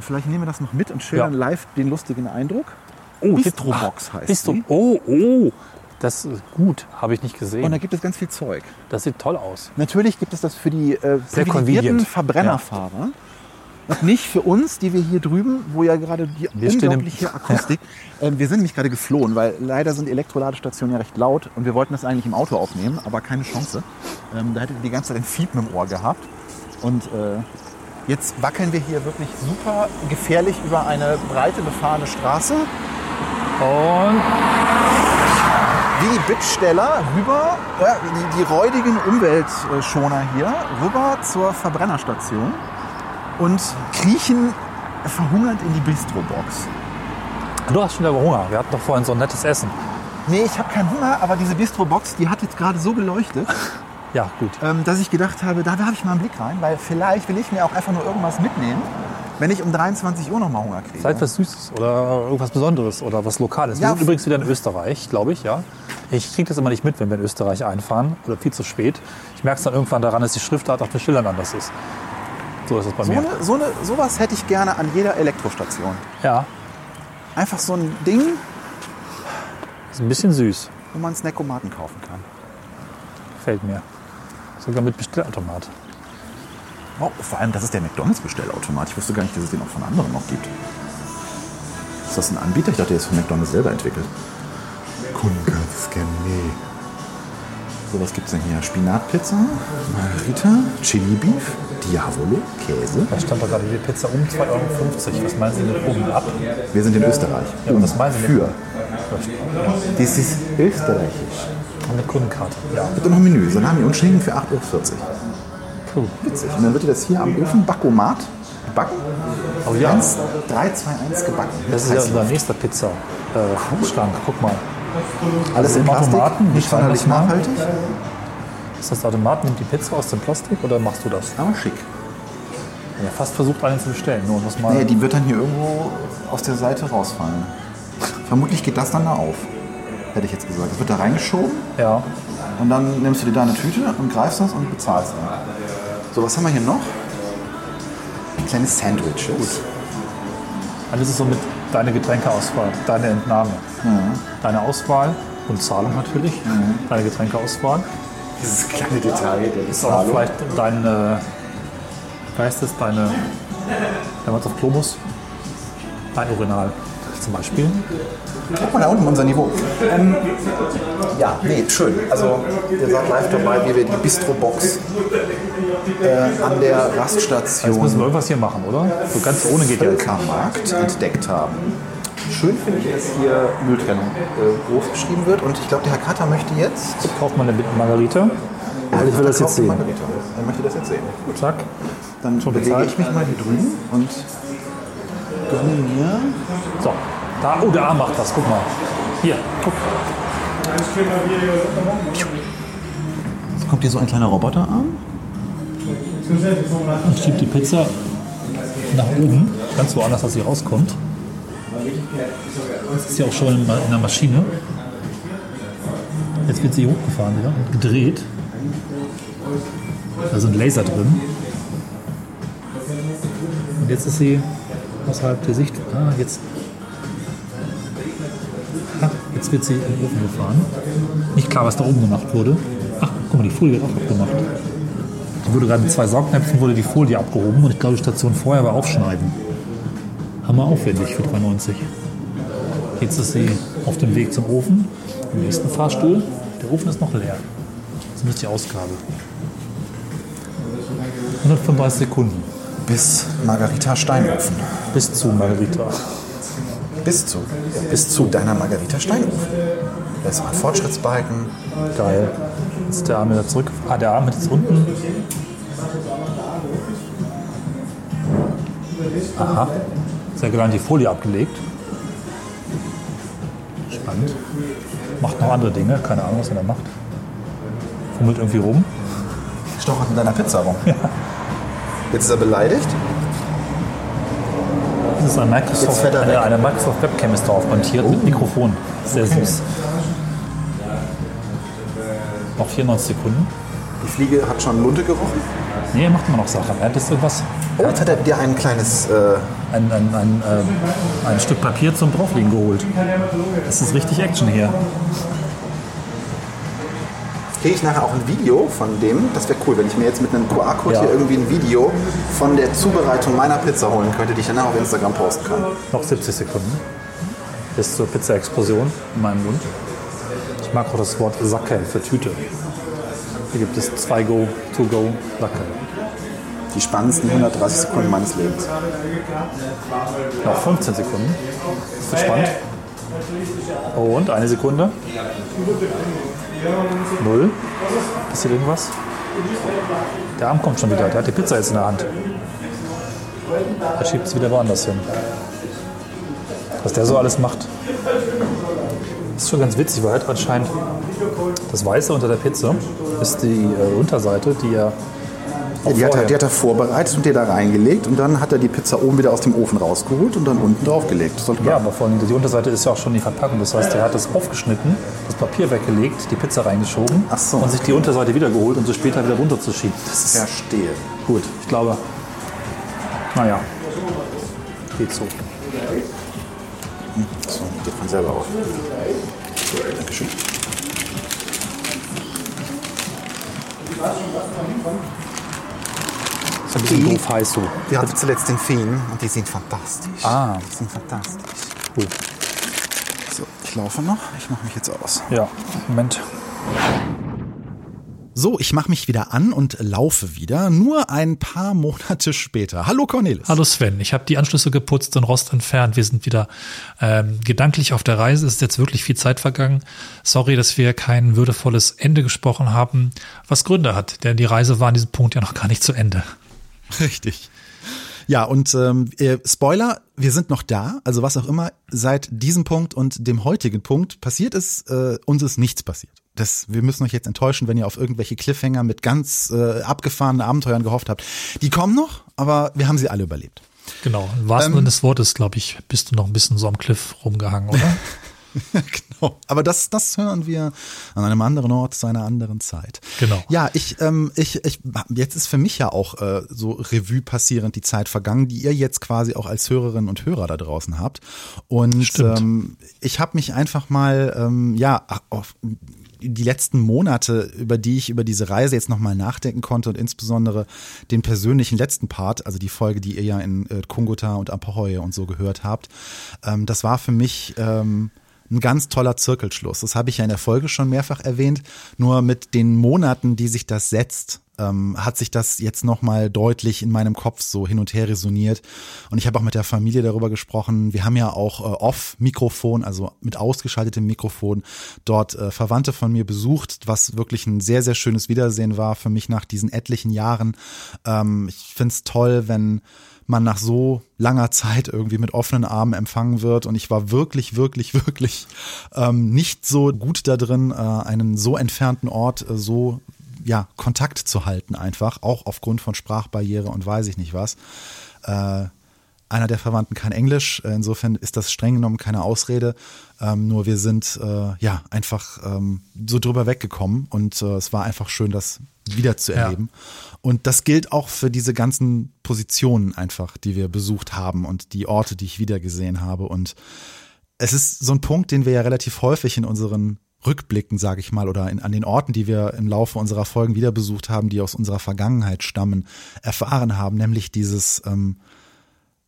Vielleicht nehmen wir das noch mit und schildern Ja. live den lustigen Eindruck. Oh, Bistrobox heißt Bistro. die. Oh, oh. Das ist gut. Habe ich nicht gesehen. Und da gibt es ganz viel Zeug. das sieht toll aus. Natürlich gibt es das für die äh, Sehr privilegierten. Verbrennerfahrer. Und nicht für uns, die wir hier drüben, wo ja gerade die Wir unglaubliche Akustik. Ähm, wir sind nämlich gerade geflohen, weil leider sind Elektroladestationen ja recht laut und wir wollten das eigentlich im Auto aufnehmen, aber keine Chance. Ähm, da hättet ihr die ganze Zeit ein Fiepen im Ohr gehabt. Und äh, jetzt wackeln wir hier wirklich super gefährlich über eine breite befahrene Straße. Und wie die Bittsteller rüber, ja, die, die räudigen Umweltschoner hier, rüber zur Verbrennerstation und kriechen verhungert in die Bistrobox. du hast schon wieder Hunger. Wir hatten doch vorhin so ein nettes Essen. Nee, ich habe keinen Hunger, aber diese Bistrobox, die hat jetzt gerade so geleuchtet, Ja, gut. ähm, dass ich gedacht habe, da werfe ich mal einen Blick rein, weil vielleicht will ich mir auch einfach nur irgendwas mitnehmen, wenn ich um 23 Uhr noch mal Hunger kriege. Vielleicht was Süßes oder irgendwas Besonderes oder was Lokales. Wir Ja. sind übrigens wieder in Österreich, glaube ich, ja. Ich kriege das immer nicht mit, wenn wir in Österreich einfahren oder viel zu spät. Ich merke es dann irgendwann daran, dass die Schriftart auf den Schildern anders ist. So ist es bei so, mir. eine, so eine, sowas hätte ich gerne an jeder Elektrostation. Ja, Einfach so ein Ding, ist ein bisschen süß. wo man Snackomaten kaufen kann. Gefällt mir. Sogar mit Bestellautomat. Oh, vor allem, das ist der McDonalds-Bestellautomat. Ich wusste gar nicht, dass es den auch von anderen noch gibt. Ist das ein Anbieter? Ich dachte, der ist von McDonalds selber entwickelt. Kundenscan, nee. So, was gibt's denn hier? Spinatpizza, Margarita, Chili Beef, Diavolo, Käse. Da stand doch gerade die Pizza um 2,50 Euro. Was meinen Sie mit oben ab? Wir sind in Österreich. Ja, aber was meinen Sie mit- Für. Das ist österreichisch. Mit Kundenkarte. Ja. Bitte noch ein Menü. Salami und Schinken für 8,40 Euro. Puh. Witzig. Und dann wird das hier am Ofen Backomat gebacken. Oh ja. 1, 3, 2, 1 gebacken. Das ist ja unser nächster Pizza-Schrank. Guck mal. Alles in Im Plastik, nicht sonderlich nachhaltig, Ist das Automat, nimmt die Pizza aus dem Plastik oder machst du das? aber schick. Ja, fast versucht, einen zu bestellen. Nur muss mal. Nee, die wird dann hier irgendwo aus der Seite rausfallen. Vermutlich geht das dann da auf, hätte ich jetzt gesagt. Das wird da reingeschoben ja. und dann nimmst du dir da eine Tüte und greifst das und bezahlst dann. So, was haben wir hier noch? Kleine Sandwiches. Alles ist so mit deiner Getränkeauswahl, deine Entnahme. Deine Auswahl und Zahlung natürlich. Deine Getränkeauswahl. Dieses kleine Detail, der Ist auch vielleicht dein, äh, wie heißt das, deine, wenn man es auf Klo muss, dein Urinal zum Beispiel. Guck mal da unten unser Niveau. Ähm, ja, nee, schön. Also ihr seid live dabei, wie wir die Bistro-Box äh, an der Jetzt müssen wir Raststation irgendwas hier machen, oder? So ganz ohne geht ja. Völkermarkt entdeckt haben. Schön finde ich, dass hier Mülltrennung äh, groß geschrieben wird. Und ich glaube, der Herr Kater möchte jetzt... Kauft man eine Margarita. Weil ich will das jetzt sehen. Margarita. Er möchte das jetzt sehen. Gut. Zack. Dann Schon bewege bezahlt? ich mich mal hier drüben und gönne mir... So. Da, oh, der Arm macht was. Guck mal. Hier, guck. Jetzt kommt hier so ein kleiner Roboterarm. Und schiebt die Pizza nach oben. Ganz woanders, als sie rauskommt. Das ist ja auch schon in der Maschine. Jetzt wird sie hochgefahren wieder und gedreht. Da sind Laser drin. Und jetzt ist sie außerhalb der Sicht. Ah, jetzt. Ah, jetzt wird sie in den Ofen gefahren. Nicht klar, was da oben gemacht wurde. Ach, guck mal, die Folie wird auch abgemacht. Die wurde gerade mit zwei Saugnäpfen wurde die Folie abgehoben und ich glaube, die Station vorher war aufschneiden. Hammer aufwendig für 3,90. Jetzt ist sie auf dem Weg zum Ofen, im nächsten Fahrstuhl. Der Ofen ist noch leer. Das ist die Ausgabe. 135 Sekunden Bis Margarita Steinofen. bis zu Margarita. Bis zu. Bis zu deiner Margarita Steinofen. Da ist auch ein Fortschrittsbalken. Geil. Jetzt ist der Arm wieder zurück. Ah, der Arm ist jetzt unten. Aha. Sehr gerade die Folie abgelegt. Spannend. Macht noch andere Dinge. Keine Ahnung, was er da macht. Fummelt irgendwie rum. Stochert in deiner Pizza rum. Jetzt ist er beleidigt. Das ist ein Jetzt Microsoft, er eine, eine Microsoft Webcam ist drauf montiert mit Mikrofon. Sehr süß. Noch 94 Sekunden. Die Fliege hat schon Lunte gerochen. Nee, er macht immer noch Sachen. Er hat jetzt irgendwas, Oh, jetzt hat er dir ein kleines. Äh, ein, ein, ein, ähm, ein Stück Papier zum Drauflegen geholt. Das ist richtig Action hier. Kriege ich nachher auch ein Video von dem? Das wäre cool, wenn ich mir jetzt mit einem QR-Code Ja. hier irgendwie ein Video von der Zubereitung meiner Pizza holen könnte, die ich danach auf Instagram posten kann. Noch 70 Sekunden. Bis zur Pizza-Explosion in meinem Mund. Ich mag auch das Wort Sacke für Tüte. Hier gibt es zwei Go, to go, Sacke. Die spannendsten 130 Sekunden meines Lebens. Noch 15 Sekunden. Das wird spannend. Und eine Sekunde. Null. Passiert irgendwas? Der Arm kommt schon wieder. Der hat die Pizza jetzt in der Hand. Er schiebt sie wieder woanders hin. Was der so alles macht. ist schon ganz witzig, weil halt anscheinend das Weiße unter der Pizza ist die äh, Unterseite, die er Ja, die, hat er, die hat er vorbereitet und dir da reingelegt und dann hat er die Pizza oben wieder aus dem Ofen rausgeholt und dann unten draufgelegt. Ja, aber allem die Unterseite ist ja auch schon die Verpackung. Das heißt, er hat das aufgeschnitten, das Papier weggelegt, die Pizza reingeschoben so. und sich die Unterseite wieder geholt, um sie später wieder runterzuschieben. Das ist Verstehe. gut. Ich glaube, naja, geht so. So, geht von selber auf. Dankeschön. Ist ein bisschen Die- doof heiß so. Wir hatten zuletzt den Feen und die sind fantastisch. Ah. Die sind fantastisch. Cool. So, ich laufe noch. Ich mache mich jetzt aus. Ja, Moment. So, ich mache mich wieder an und laufe wieder, nur ein paar Monate später. Hallo Cornelis. Hallo Sven, ich habe die Anschlüsse geputzt und Rost entfernt. Wir sind wieder ähm, gedanklich auf der Reise. Es ist jetzt wirklich viel Zeit vergangen. Sorry, dass wir kein würdevolles Ende gesprochen haben, was Gründe hat, denn die Reise war an diesem Punkt ja noch gar nicht zu Ende. Richtig. Ja, und ähm, äh, Spoiler, wir sind noch da. Also was auch immer seit diesem Punkt und dem heutigen Punkt passiert ist, äh, uns ist nichts passiert. Das, wir müssen euch jetzt enttäuschen, wenn ihr auf irgendwelche Cliffhanger mit ganz äh, abgefahrenen Abenteuern gehofft habt. Die kommen noch, aber wir haben sie alle überlebt. Genau, im wahrsten Ähm, Sinne des Wortes, glaube ich, bist du noch ein bisschen so am Cliff rumgehangen, oder? genau. Aber das, das hören wir an einem anderen Ort zu einer anderen Zeit. Genau. Ja, ich, ähm, ich, ich, jetzt ist für mich ja auch äh, so Revue passierend die Zeit vergangen, die ihr jetzt quasi auch als Hörerinnen und Hörer da draußen habt. Und Stimmt. ähm, ich habe mich einfach mal, ähm, ja, auf die letzten Monate, über die ich über diese Reise jetzt nochmal nachdenken konnte und insbesondere den persönlichen letzten Part, also die Folge, die ihr ja in äh, Kungota und Ampahoye und so gehört habt, ähm, das war für mich ähm, ein ganz toller Zirkelschluss. Das habe ich ja in der Folge schon mehrfach erwähnt. Nur mit den Monaten, die sich das setzt, ähm, hat sich das jetzt nochmal deutlich in meinem Kopf so hin und her resoniert. Und ich habe auch mit der Familie darüber gesprochen. Wir haben ja auch äh, Off-Mikrofon, also mit ausgeschaltetem Mikrofon, dort äh, Verwandte von mir besucht, was wirklich ein sehr, sehr schönes Wiedersehen war für mich nach diesen etlichen Jahren. Ähm, ich finde es toll, wenn man nach so langer Zeit irgendwie mit offenen Armen empfangen wird. Und ich war wirklich, wirklich, wirklich ähm, nicht so gut da drin, äh, einen so entfernten Ort äh, so ja, Kontakt zu halten einfach, auch aufgrund von Sprachbarriere und weiß ich nicht was. Äh, einer der Verwandten kann Englisch, insofern ist das streng genommen keine Ausrede. Ähm, nur wir sind äh, ja einfach ähm, so drüber weggekommen und äh, es war einfach schön, das wieder zu Ja. Und das gilt auch für diese ganzen Positionen einfach, die wir besucht haben und die Orte, die ich wiedergesehen habe. Und es ist so ein Punkt, den wir ja relativ häufig in unseren Rückblicken, sage ich mal, oder in, an den Orten, die wir im Laufe unserer Folgen wieder besucht haben, die aus unserer Vergangenheit stammen, erfahren haben, nämlich dieses, ähm,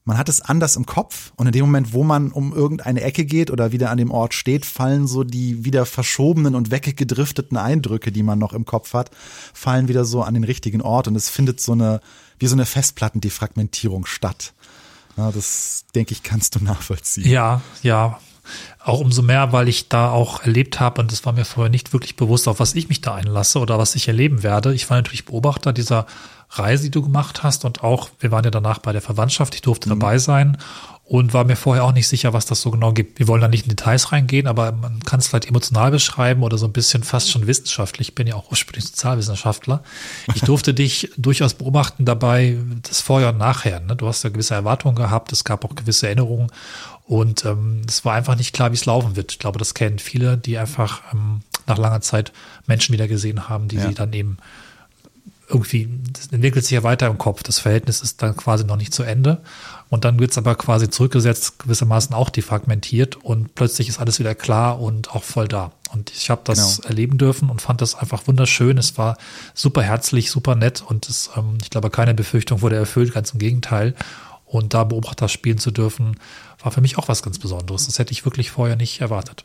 man hat es anders im Kopf und in dem Moment, wo man um irgendeine Ecke geht oder wieder an dem Ort steht, fallen so die wieder verschobenen und weggedrifteten Eindrücke, die man noch im Kopf hat, fallen wieder so an den richtigen Ort und es findet so eine, wie so eine Festplattendefragmentierung statt. Ja, das denke ich, kannst du nachvollziehen. Ja, ja. Auch umso mehr, weil ich da auch erlebt habe, und es war mir vorher nicht wirklich bewusst, auf was ich mich da einlasse oder was ich erleben werde. Ich war natürlich Beobachter dieser Reise, die du gemacht hast, und auch, wir waren ja danach bei der Verwandtschaft, ich durfte dabei sein und war mir vorher auch nicht sicher, was das so genau gibt. Wir wollen da nicht in Details reingehen, aber man kann es vielleicht emotional beschreiben oder so ein bisschen fast schon wissenschaftlich. Ich bin ja auch ursprünglich Sozialwissenschaftler. Ich durfte dich durchaus beobachten dabei, das Vorher und Nachher. Ne? Du hast ja gewisse Erwartungen gehabt, es gab auch gewisse Erinnerungen und ähm, es war einfach nicht klar, wie es laufen wird. Ich glaube, das kennen viele, die einfach ähm, nach langer Zeit Menschen wieder gesehen haben, die Ja. sie dann eben irgendwie, das entwickelt sich ja weiter im Kopf. Das Verhältnis ist dann quasi noch nicht zu Ende. Und dann wird es aber quasi zurückgesetzt, gewissermaßen auch defragmentiert und plötzlich ist alles wieder klar und auch voll da. Und ich habe das Genau. erleben dürfen und fand das einfach wunderschön. Es war super herzlich, super nett und es, ähm, ich glaube, keine Befürchtung wurde erfüllt, ganz im Gegenteil. Und da Beobachter spielen zu dürfen, war für mich auch was ganz Besonderes. Das hätte ich wirklich vorher nicht erwartet.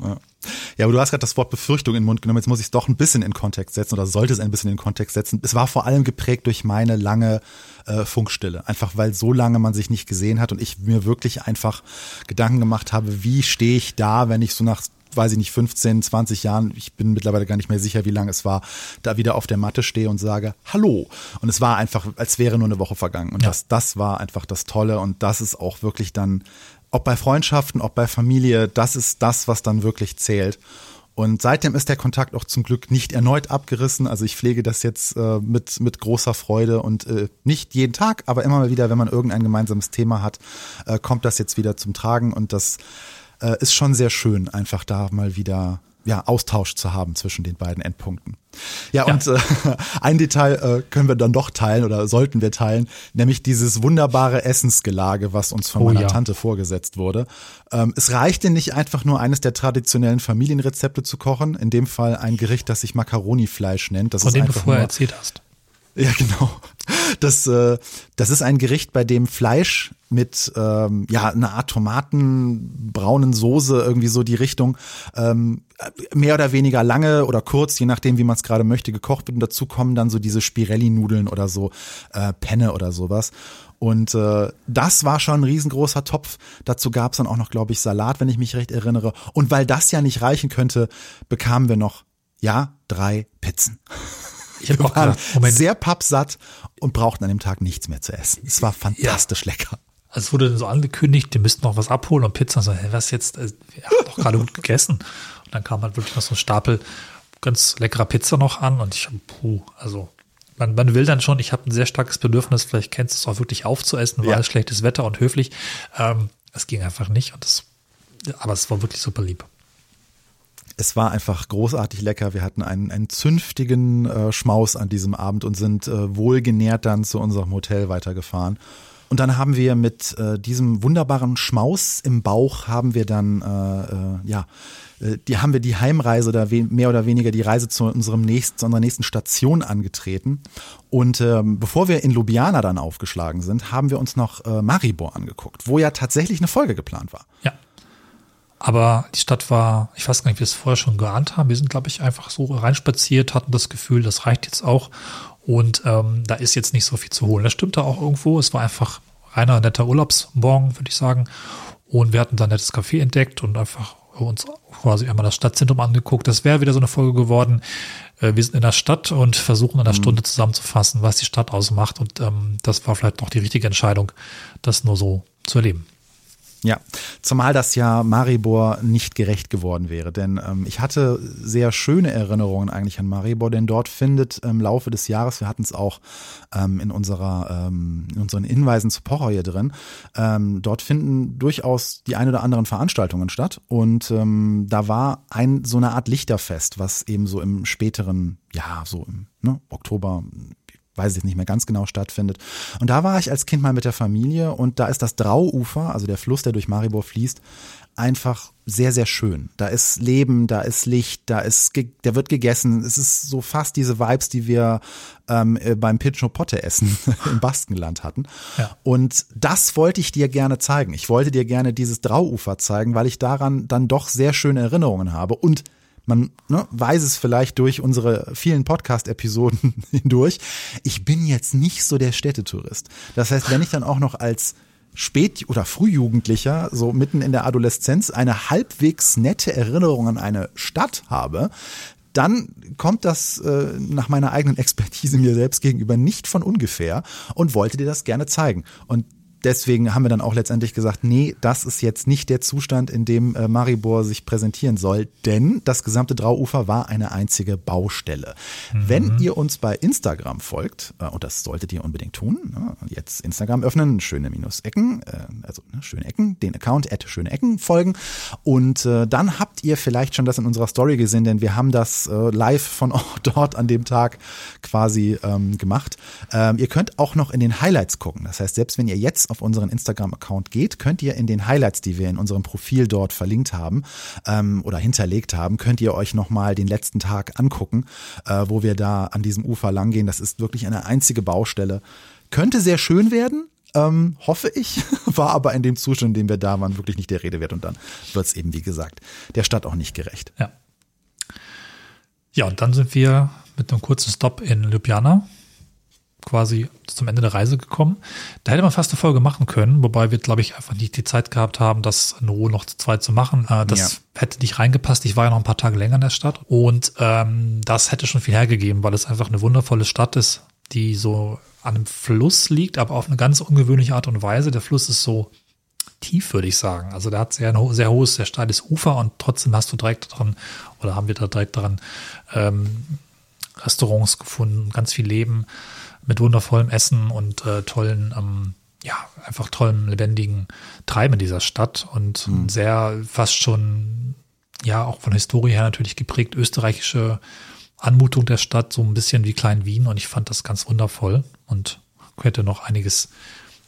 Ja. ja, aber du hast gerade das Wort Befürchtung in den Mund genommen. Jetzt muss ich es doch ein bisschen in Kontext setzen oder sollte es ein bisschen in Kontext setzen. Es war vor allem geprägt durch meine lange äh, Funkstille. Einfach weil so lange man sich nicht gesehen hat und ich mir wirklich einfach Gedanken gemacht habe, wie stehe ich da, wenn ich so nach weiß ich nicht, 15, 20 Jahren, ich bin mittlerweile gar nicht mehr sicher, wie lange es war, da wieder auf der Matte stehe und sage, hallo. Und es war einfach, als wäre nur eine Woche vergangen. Und Ja. das, das war einfach das Tolle und das ist auch wirklich dann, ob bei Freundschaften, ob bei Familie, das ist das, was dann wirklich zählt. Und seitdem ist der Kontakt auch zum Glück nicht erneut abgerissen. Also ich pflege das jetzt äh, mit, mit großer Freude und äh, nicht jeden Tag, aber immer mal wieder, wenn man irgendein gemeinsames Thema hat, äh, kommt das jetzt wieder zum Tragen. Und das äh, ist schon sehr schön, einfach da mal wieder ja, Austausch zu haben zwischen den beiden Endpunkten. Ja, Ja. und äh, ein Detail äh, können wir dann doch teilen oder sollten wir teilen, nämlich dieses wunderbare Essensgelage, was uns von Oh meiner ja. Tante vorgesetzt wurde. Ähm, es reichte nicht einfach nur eines der traditionellen Familienrezepte zu kochen, in dem Fall ein Gericht, das sich Macaroni-Fleisch nennt. Das Von ist dem du einfach vorher erzählt hast. Ja, genau. Das, äh, das ist ein Gericht, bei dem Fleisch mit ähm, ja einer Art Tomatenbraunen Soße irgendwie so die Richtung ähm, mehr oder weniger lange oder kurz, je nachdem wie man es gerade möchte, gekocht wird und dazu kommen dann so diese Spirelli-Nudeln oder so äh, Penne oder sowas. Und äh, das war schon ein riesengroßer Topf. Dazu gab es dann auch noch, glaube ich, Salat, wenn ich mich recht erinnere. Und weil das ja nicht reichen könnte, bekamen wir noch ja drei Pizzen. Ich hab Wir auch gedacht, Moment. sehr pappsatt und brauchten an dem Tag nichts mehr zu essen. Es war fantastisch lecker. Also es wurde dann so angekündigt, die müssten noch was abholen und Pizza. So, hä, was jetzt? Äh, Wir haben doch gerade gut gegessen. Und dann kam halt wirklich noch so ein Stapel ganz leckerer Pizza noch an und ich, puh, also man, man will dann schon, ich habe ein sehr starkes Bedürfnis, vielleicht kennst du es auch wirklich aufzuessen, weil Ja. es schlechtes Wetter und höflich. Ähm, es ging einfach nicht und das, aber es war wirklich super lieb. Es war einfach großartig lecker. Wir hatten einen, einen zünftigen äh, Schmaus an diesem Abend und sind äh, wohlgenährt dann zu unserem Hotel weitergefahren. Und dann haben wir mit äh, diesem wunderbaren Schmaus im Bauch haben wir dann, äh, äh, ja, äh, die haben wir die Heimreise oder mehr oder weniger die Reise zu unserem nächsten, zu unserer nächsten Station angetreten. Und ähm, bevor wir in Ljubljana dann aufgeschlagen sind, haben wir uns noch äh, Maribor angeguckt, wo ja tatsächlich eine Folge geplant war. Ja. Aber die Stadt war, ich weiß gar nicht, wie wir es vorher schon geahnt haben. Wir sind, glaube ich, einfach so reinspaziert, hatten das Gefühl, das reicht jetzt auch. Und ähm, da ist jetzt nicht so viel zu holen. Das stimmte auch irgendwo. Es war einfach reiner netter Urlaubsmorgen, würde ich sagen. Und wir hatten da ein nettes Café entdeckt und einfach uns quasi einmal das Stadtzentrum angeguckt. Das wäre wieder so eine Folge geworden. Äh, Wir sind in der Stadt und versuchen in einer Stunde zusammenzufassen, was die Stadt ausmacht. Und ähm, das war vielleicht noch die richtige Entscheidung, das nur so zu erleben. Ja, zumal das ja Maribor nicht gerecht geworden wäre, denn ähm, ich hatte sehr schöne Erinnerungen eigentlich an Maribor, denn dort findet im Laufe des Jahres, wir hatten es auch ähm, in unserer ähm, in unseren Hinweisen zu Pocher hier drin, ähm, dort finden durchaus die ein oder anderen Veranstaltungen statt. Und ähm, da war ein so eine Art Lichterfest, was eben so im späteren, ja so im ne, Oktober weiß ich nicht mehr ganz genau stattfindet. Und da war ich als Kind mal mit der Familie und da ist das Drauufer, also der Fluss, der durch Maribor fließt, einfach sehr, sehr schön. Da ist Leben, da ist Licht, da ist, da wird gegessen. Es ist so fast diese Vibes, die wir ähm, äh, beim Pincho Potte essen im Baskenland hatten. Ja. Und das wollte ich dir gerne zeigen. Ich wollte dir gerne dieses Drauufer zeigen, weil ich daran dann doch sehr schöne Erinnerungen habe und man ne, weiß es vielleicht durch unsere vielen Podcast-Episoden hindurch. Ich bin jetzt nicht so der Städtetourist. Das heißt, wenn ich dann auch noch als Spät- oder Frühjugendlicher, so mitten in der Adoleszenz, eine halbwegs nette Erinnerung an eine Stadt habe, dann kommt das äh, nach meiner eigenen Expertise mir selbst gegenüber nicht von ungefähr und wollte dir das gerne zeigen. Und deswegen haben wir dann auch letztendlich gesagt, nee, das ist jetzt nicht der Zustand, in dem äh, Maribor sich präsentieren soll, denn das gesamte Drauufer war eine einzige Baustelle. Wenn ihr uns bei Instagram folgt, äh, und das solltet ihr unbedingt tun, ne, jetzt Instagram öffnen, schöne Minus Ecken, äh, also ne, schöne Ecken, den Account at schöne Ecken folgen und äh, dann habt ihr vielleicht schon das in unserer Story gesehen, denn wir haben das äh, live von dort an dem Tag quasi ähm, gemacht. Ähm, ihr könnt auch noch in den Highlights gucken. Das heißt, selbst wenn ihr jetzt auf unseren Instagram-Account geht, könnt ihr in den Highlights, die wir in unserem Profil dort verlinkt haben ähm, oder hinterlegt haben, könnt ihr euch nochmal den letzten Tag angucken, äh, wo wir da an diesem Ufer langgehen. Das ist wirklich eine einzige Baustelle. Könnte sehr schön werden, ähm, hoffe ich, war aber in dem Zustand, in dem wir da waren, wirklich nicht der Rede wert. Und dann wird es eben, wie gesagt, der Stadt auch nicht gerecht. Ja. Ja, und dann sind wir mit einem kurzen Stopp in Ljubljana quasi zum Ende der Reise gekommen. Da hätte man fast eine Folge machen können, wobei wir, glaube ich, einfach nicht die Zeit gehabt haben, das in Ruhe noch zu zweit zu machen. Äh, das Ja. hätte nicht reingepasst. Ich war ja noch ein paar Tage länger in der Stadt und ähm, das hätte schon viel hergegeben, weil es einfach eine wundervolle Stadt ist, die so an einem Fluss liegt, aber auf eine ganz ungewöhnliche Art und Weise. Der Fluss ist so tief, würde ich sagen. Also der hat sehr, ein sehr hohes, sehr steiles Ufer und trotzdem hast du direkt dran, oder haben wir da direkt dran ähm, Restaurants gefunden, ganz viel Leben mit wundervollem Essen und äh, tollen, ähm, ja, einfach tollem, lebendigen Treiben in dieser Stadt und sehr fast schon, ja, auch von Historie her natürlich geprägt, österreichische Anmutung der Stadt, so ein bisschen wie Klein Wien und ich fand das ganz wundervoll und hätte noch einiges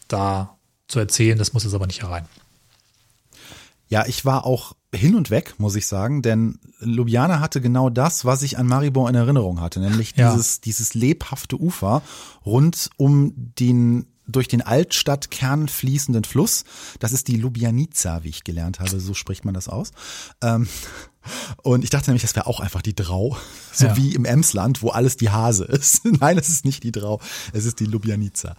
da zu erzählen, das muss jetzt aber nicht herein. Ja, ich war auch hin und weg, muss ich sagen, denn Ljubljana hatte genau das, was ich an Maribor in Erinnerung hatte, nämlich Ja. dieses, dieses lebhafte Ufer rund um den durch den Altstadtkern fließenden Fluss. Das ist die Ljubljanica, wie ich gelernt habe, so spricht man das aus. Ähm, und ich dachte nämlich, das wäre auch einfach die Drau, so Ja. wie im Emsland, wo alles die Hase ist. Nein, es ist nicht die Drau, es ist die Ljubljanica.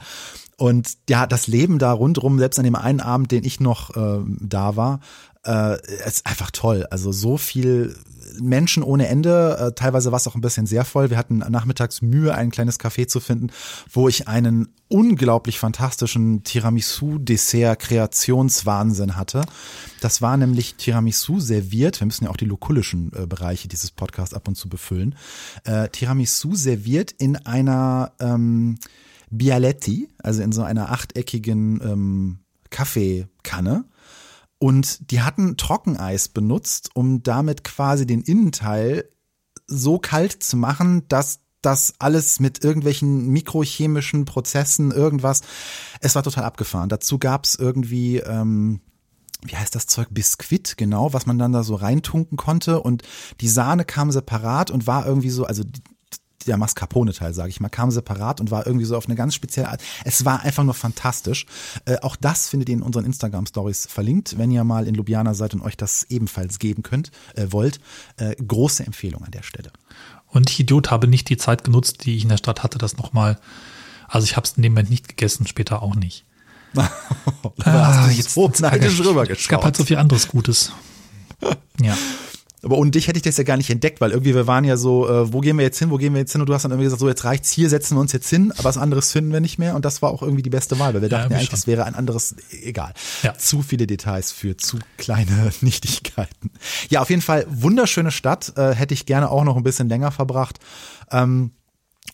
Und ja, das Leben da rundrum, selbst an dem einen Abend, den ich noch äh, da war, äh, ist einfach toll. Also so viel Menschen ohne Ende. Äh, teilweise war es auch ein bisschen sehr voll. Wir hatten nachmittags Mühe, ein kleines Café zu finden, wo ich einen unglaublich fantastischen Tiramisu-Dessert-Kreationswahnsinn hatte. Das war nämlich Tiramisu serviert. Wir müssen ja auch die lokulischen äh, Bereiche dieses Podcasts ab und zu befüllen. Äh, Tiramisu serviert in einer ähm, Bialetti, also in so einer achteckigen ähm, Kaffeekanne. Und die hatten Trockeneis benutzt, um damit quasi den Innenteil so kalt zu machen, dass das alles mit irgendwelchen mikrochemischen Prozessen, irgendwas. Es war total abgefahren. Dazu gab's irgendwie, ähm, wie heißt das Zeug, Biskuit, genau, was man dann da so reintunken konnte. Und die Sahne kam separat und war irgendwie so, also der Mascarpone-Teil, sage ich mal, kam separat und war irgendwie so auf eine ganz spezielle Art. Es war einfach nur fantastisch. Äh, auch das findet ihr in unseren Instagram-Stories verlinkt, wenn ihr mal in Ljubljana seid und euch das ebenfalls geben könnt, äh, wollt. Äh, große Empfehlung an der Stelle. Und ich Idiot habe nicht die Zeit genutzt, die ich in der Stadt hatte, das nochmal. Also ich habe es in dem Moment nicht gegessen, später auch nicht. da hast du jetzt so neidisch rübergeschaut. Es gab halt so viel anderes Gutes. Ja. Aber ohne dich hätte ich das ja gar nicht entdeckt, weil irgendwie wir waren ja so, äh, wo gehen wir jetzt hin, wo gehen wir jetzt hin? Und du hast dann irgendwie gesagt, so jetzt reicht's, hier setzen wir uns jetzt hin, aber was anderes finden wir nicht mehr. Und das war auch irgendwie die beste Wahl, weil wir Ja, dachten ja, irgendwie eigentlich, das wäre ein anderes, egal. Ja. Zu viele Details für zu kleine Nichtigkeiten. Ja, auf jeden Fall wunderschöne Stadt, äh, hätte ich gerne auch noch ein bisschen länger verbracht. Ähm,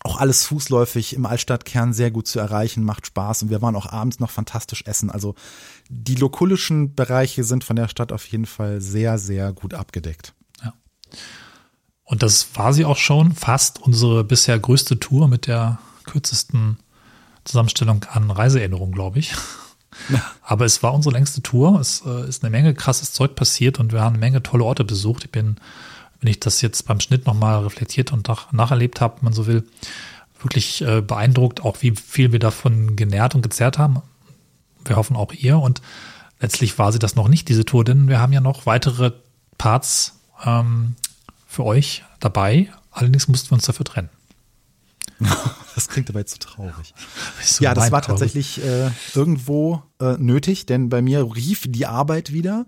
auch alles fußläufig im Altstadtkern sehr gut zu erreichen, macht Spaß und wir waren auch abends noch fantastisch essen. Also die lokulischen Bereiche sind von der Stadt auf jeden Fall sehr, sehr gut abgedeckt. Und das war sie auch schon, fast unsere bisher größte Tour mit der kürzesten Zusammenstellung an Reiseerinnerungen, glaube ich. Aber es war unsere längste Tour. Es äh, ist eine Menge krasses Zeug passiert und wir haben eine Menge tolle Orte besucht. Ich bin, wenn ich das jetzt beim Schnitt nochmal reflektiert und nach, nacherlebt habe, wenn man so will, wirklich äh, beeindruckt, auch wie viel wir davon genährt und gezerrt haben. Wir hoffen auch ihr. Und letztlich war sie das noch nicht, diese Tour, denn wir haben ja noch weitere Parts ähm, für euch dabei. Allerdings mussten wir uns dafür trennen. Das klingt aber jetzt so traurig. So ja, das war traurig. tatsächlich äh, irgendwo äh, nötig, denn bei mir rief die Arbeit wieder.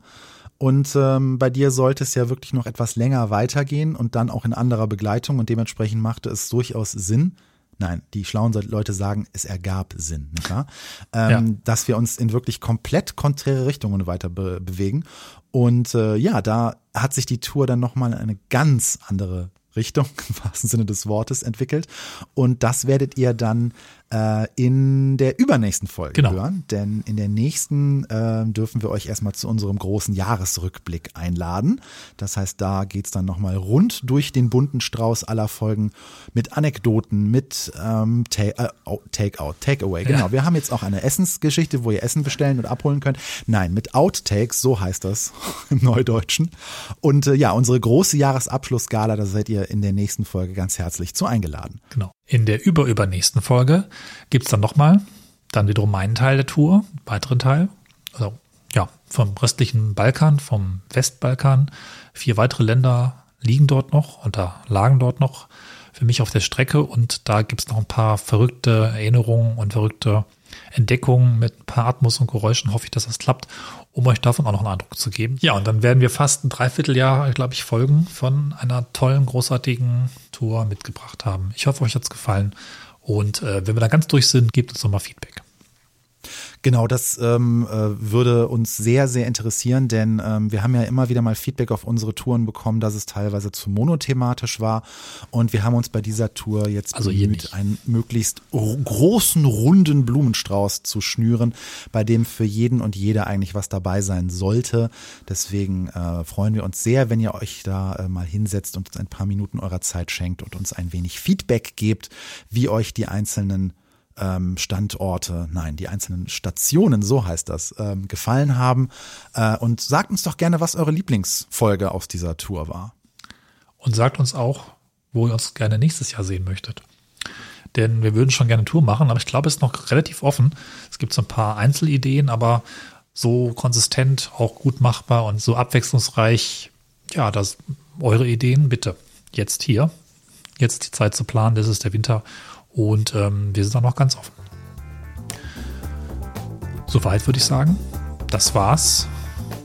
Und ähm, bei dir sollte es ja wirklich noch etwas länger weitergehen und dann auch in anderer Begleitung. Und dementsprechend machte es durchaus Sinn. Nein, die schlauen Leute sagen, es ergab Sinn, nicht wahr? Ähm, Ja. Dass wir uns in wirklich komplett konträre Richtungen weiter be bewegen. Und äh, ja, da hat sich die Tour dann nochmal in eine ganz andere Richtung, im wahrsten Sinne des Wortes, entwickelt. Und das werdet ihr dann äh, in der übernächsten Folge Genau. hören. Denn in der nächsten äh, dürfen wir euch erstmal zu unserem großen Jahresrückblick einladen. Das heißt, da geht's dann nochmal rund durch den bunten Strauß aller Folgen mit Anekdoten, mit ähm, Ta äh, Takeout, Takeaway. Genau, Ja. wir haben jetzt auch eine Essensgeschichte, wo ihr Essen bestellen und abholen könnt. Nein, mit Outtakes, so heißt das im Neudeutschen. Und äh, ja, unsere große Jahresabschlussgala, da seid ihr in der nächsten Folge ganz herzlich zu eingeladen. Genau. In der überübernächsten Folge gibt's dann nochmal, dann wiederum meinen Teil der Tour, weiteren Teil, also ja, vom restlichen Balkan, vom Westbalkan. Vier weitere Länder liegen dort noch da lagen dort noch für mich auf der Strecke und da gibt's noch ein paar verrückte Erinnerungen und verrückte Entdeckungen mit ein paar Atmos und Geräuschen. Hoffe ich, dass das klappt, um euch davon auch noch einen Eindruck zu geben. Ja, und dann werden wir fast ein Dreivierteljahr, glaube ich, Folgen von einer tollen, großartigen Tour mitgebracht haben. Ich hoffe, euch hat's gefallen. Und äh, wenn wir da ganz durch sind, gebt uns nochmal Feedback. Genau, das ähm, äh, würde uns sehr, sehr interessieren, denn ähm, wir haben ja immer wieder mal Feedback auf unsere Touren bekommen, dass es teilweise zu monothematisch war. Und wir haben uns bei dieser Tour jetzt Also bemüht, einen möglichst großen, runden Blumenstrauß zu schnüren, bei dem für jeden und jede eigentlich was dabei sein sollte. Deswegen äh, freuen wir uns sehr, wenn ihr euch da äh, mal hinsetzt und uns ein paar Minuten eurer Zeit schenkt und uns ein wenig Feedback gebt, wie euch die einzelnen ähm, Standorte, nein, die einzelnen Stationen, so heißt das, ähm, gefallen haben. Äh, und sagt uns doch gerne, was eure Lieblingsfolge aus dieser Tour war. Und sagt uns auch, wo ihr uns gerne nächstes Jahr sehen möchtet. Denn wir würden schon gerne eine Tour machen, aber ich glaube, es ist noch relativ offen. Es gibt so ein paar Einzelideen, aber so konsistent, auch gut machbar und so abwechslungsreich. Ja, das eure Ideen bitte. Jetzt hier. Jetzt die Zeit zu planen, das ist der Winter. Und ähm, wir sind da noch ganz offen. Soweit würde ich sagen. Das war's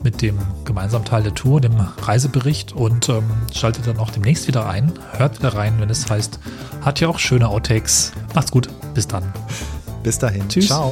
mit dem gemeinsamen Teil der Tour, dem Reisebericht und ähm, schaltet dann auch demnächst wieder ein. Hört wieder rein, wenn es heißt, hat ja auch schöne Outtakes. Macht's gut, bis dann. Bis dahin. Tschüss. Ciao.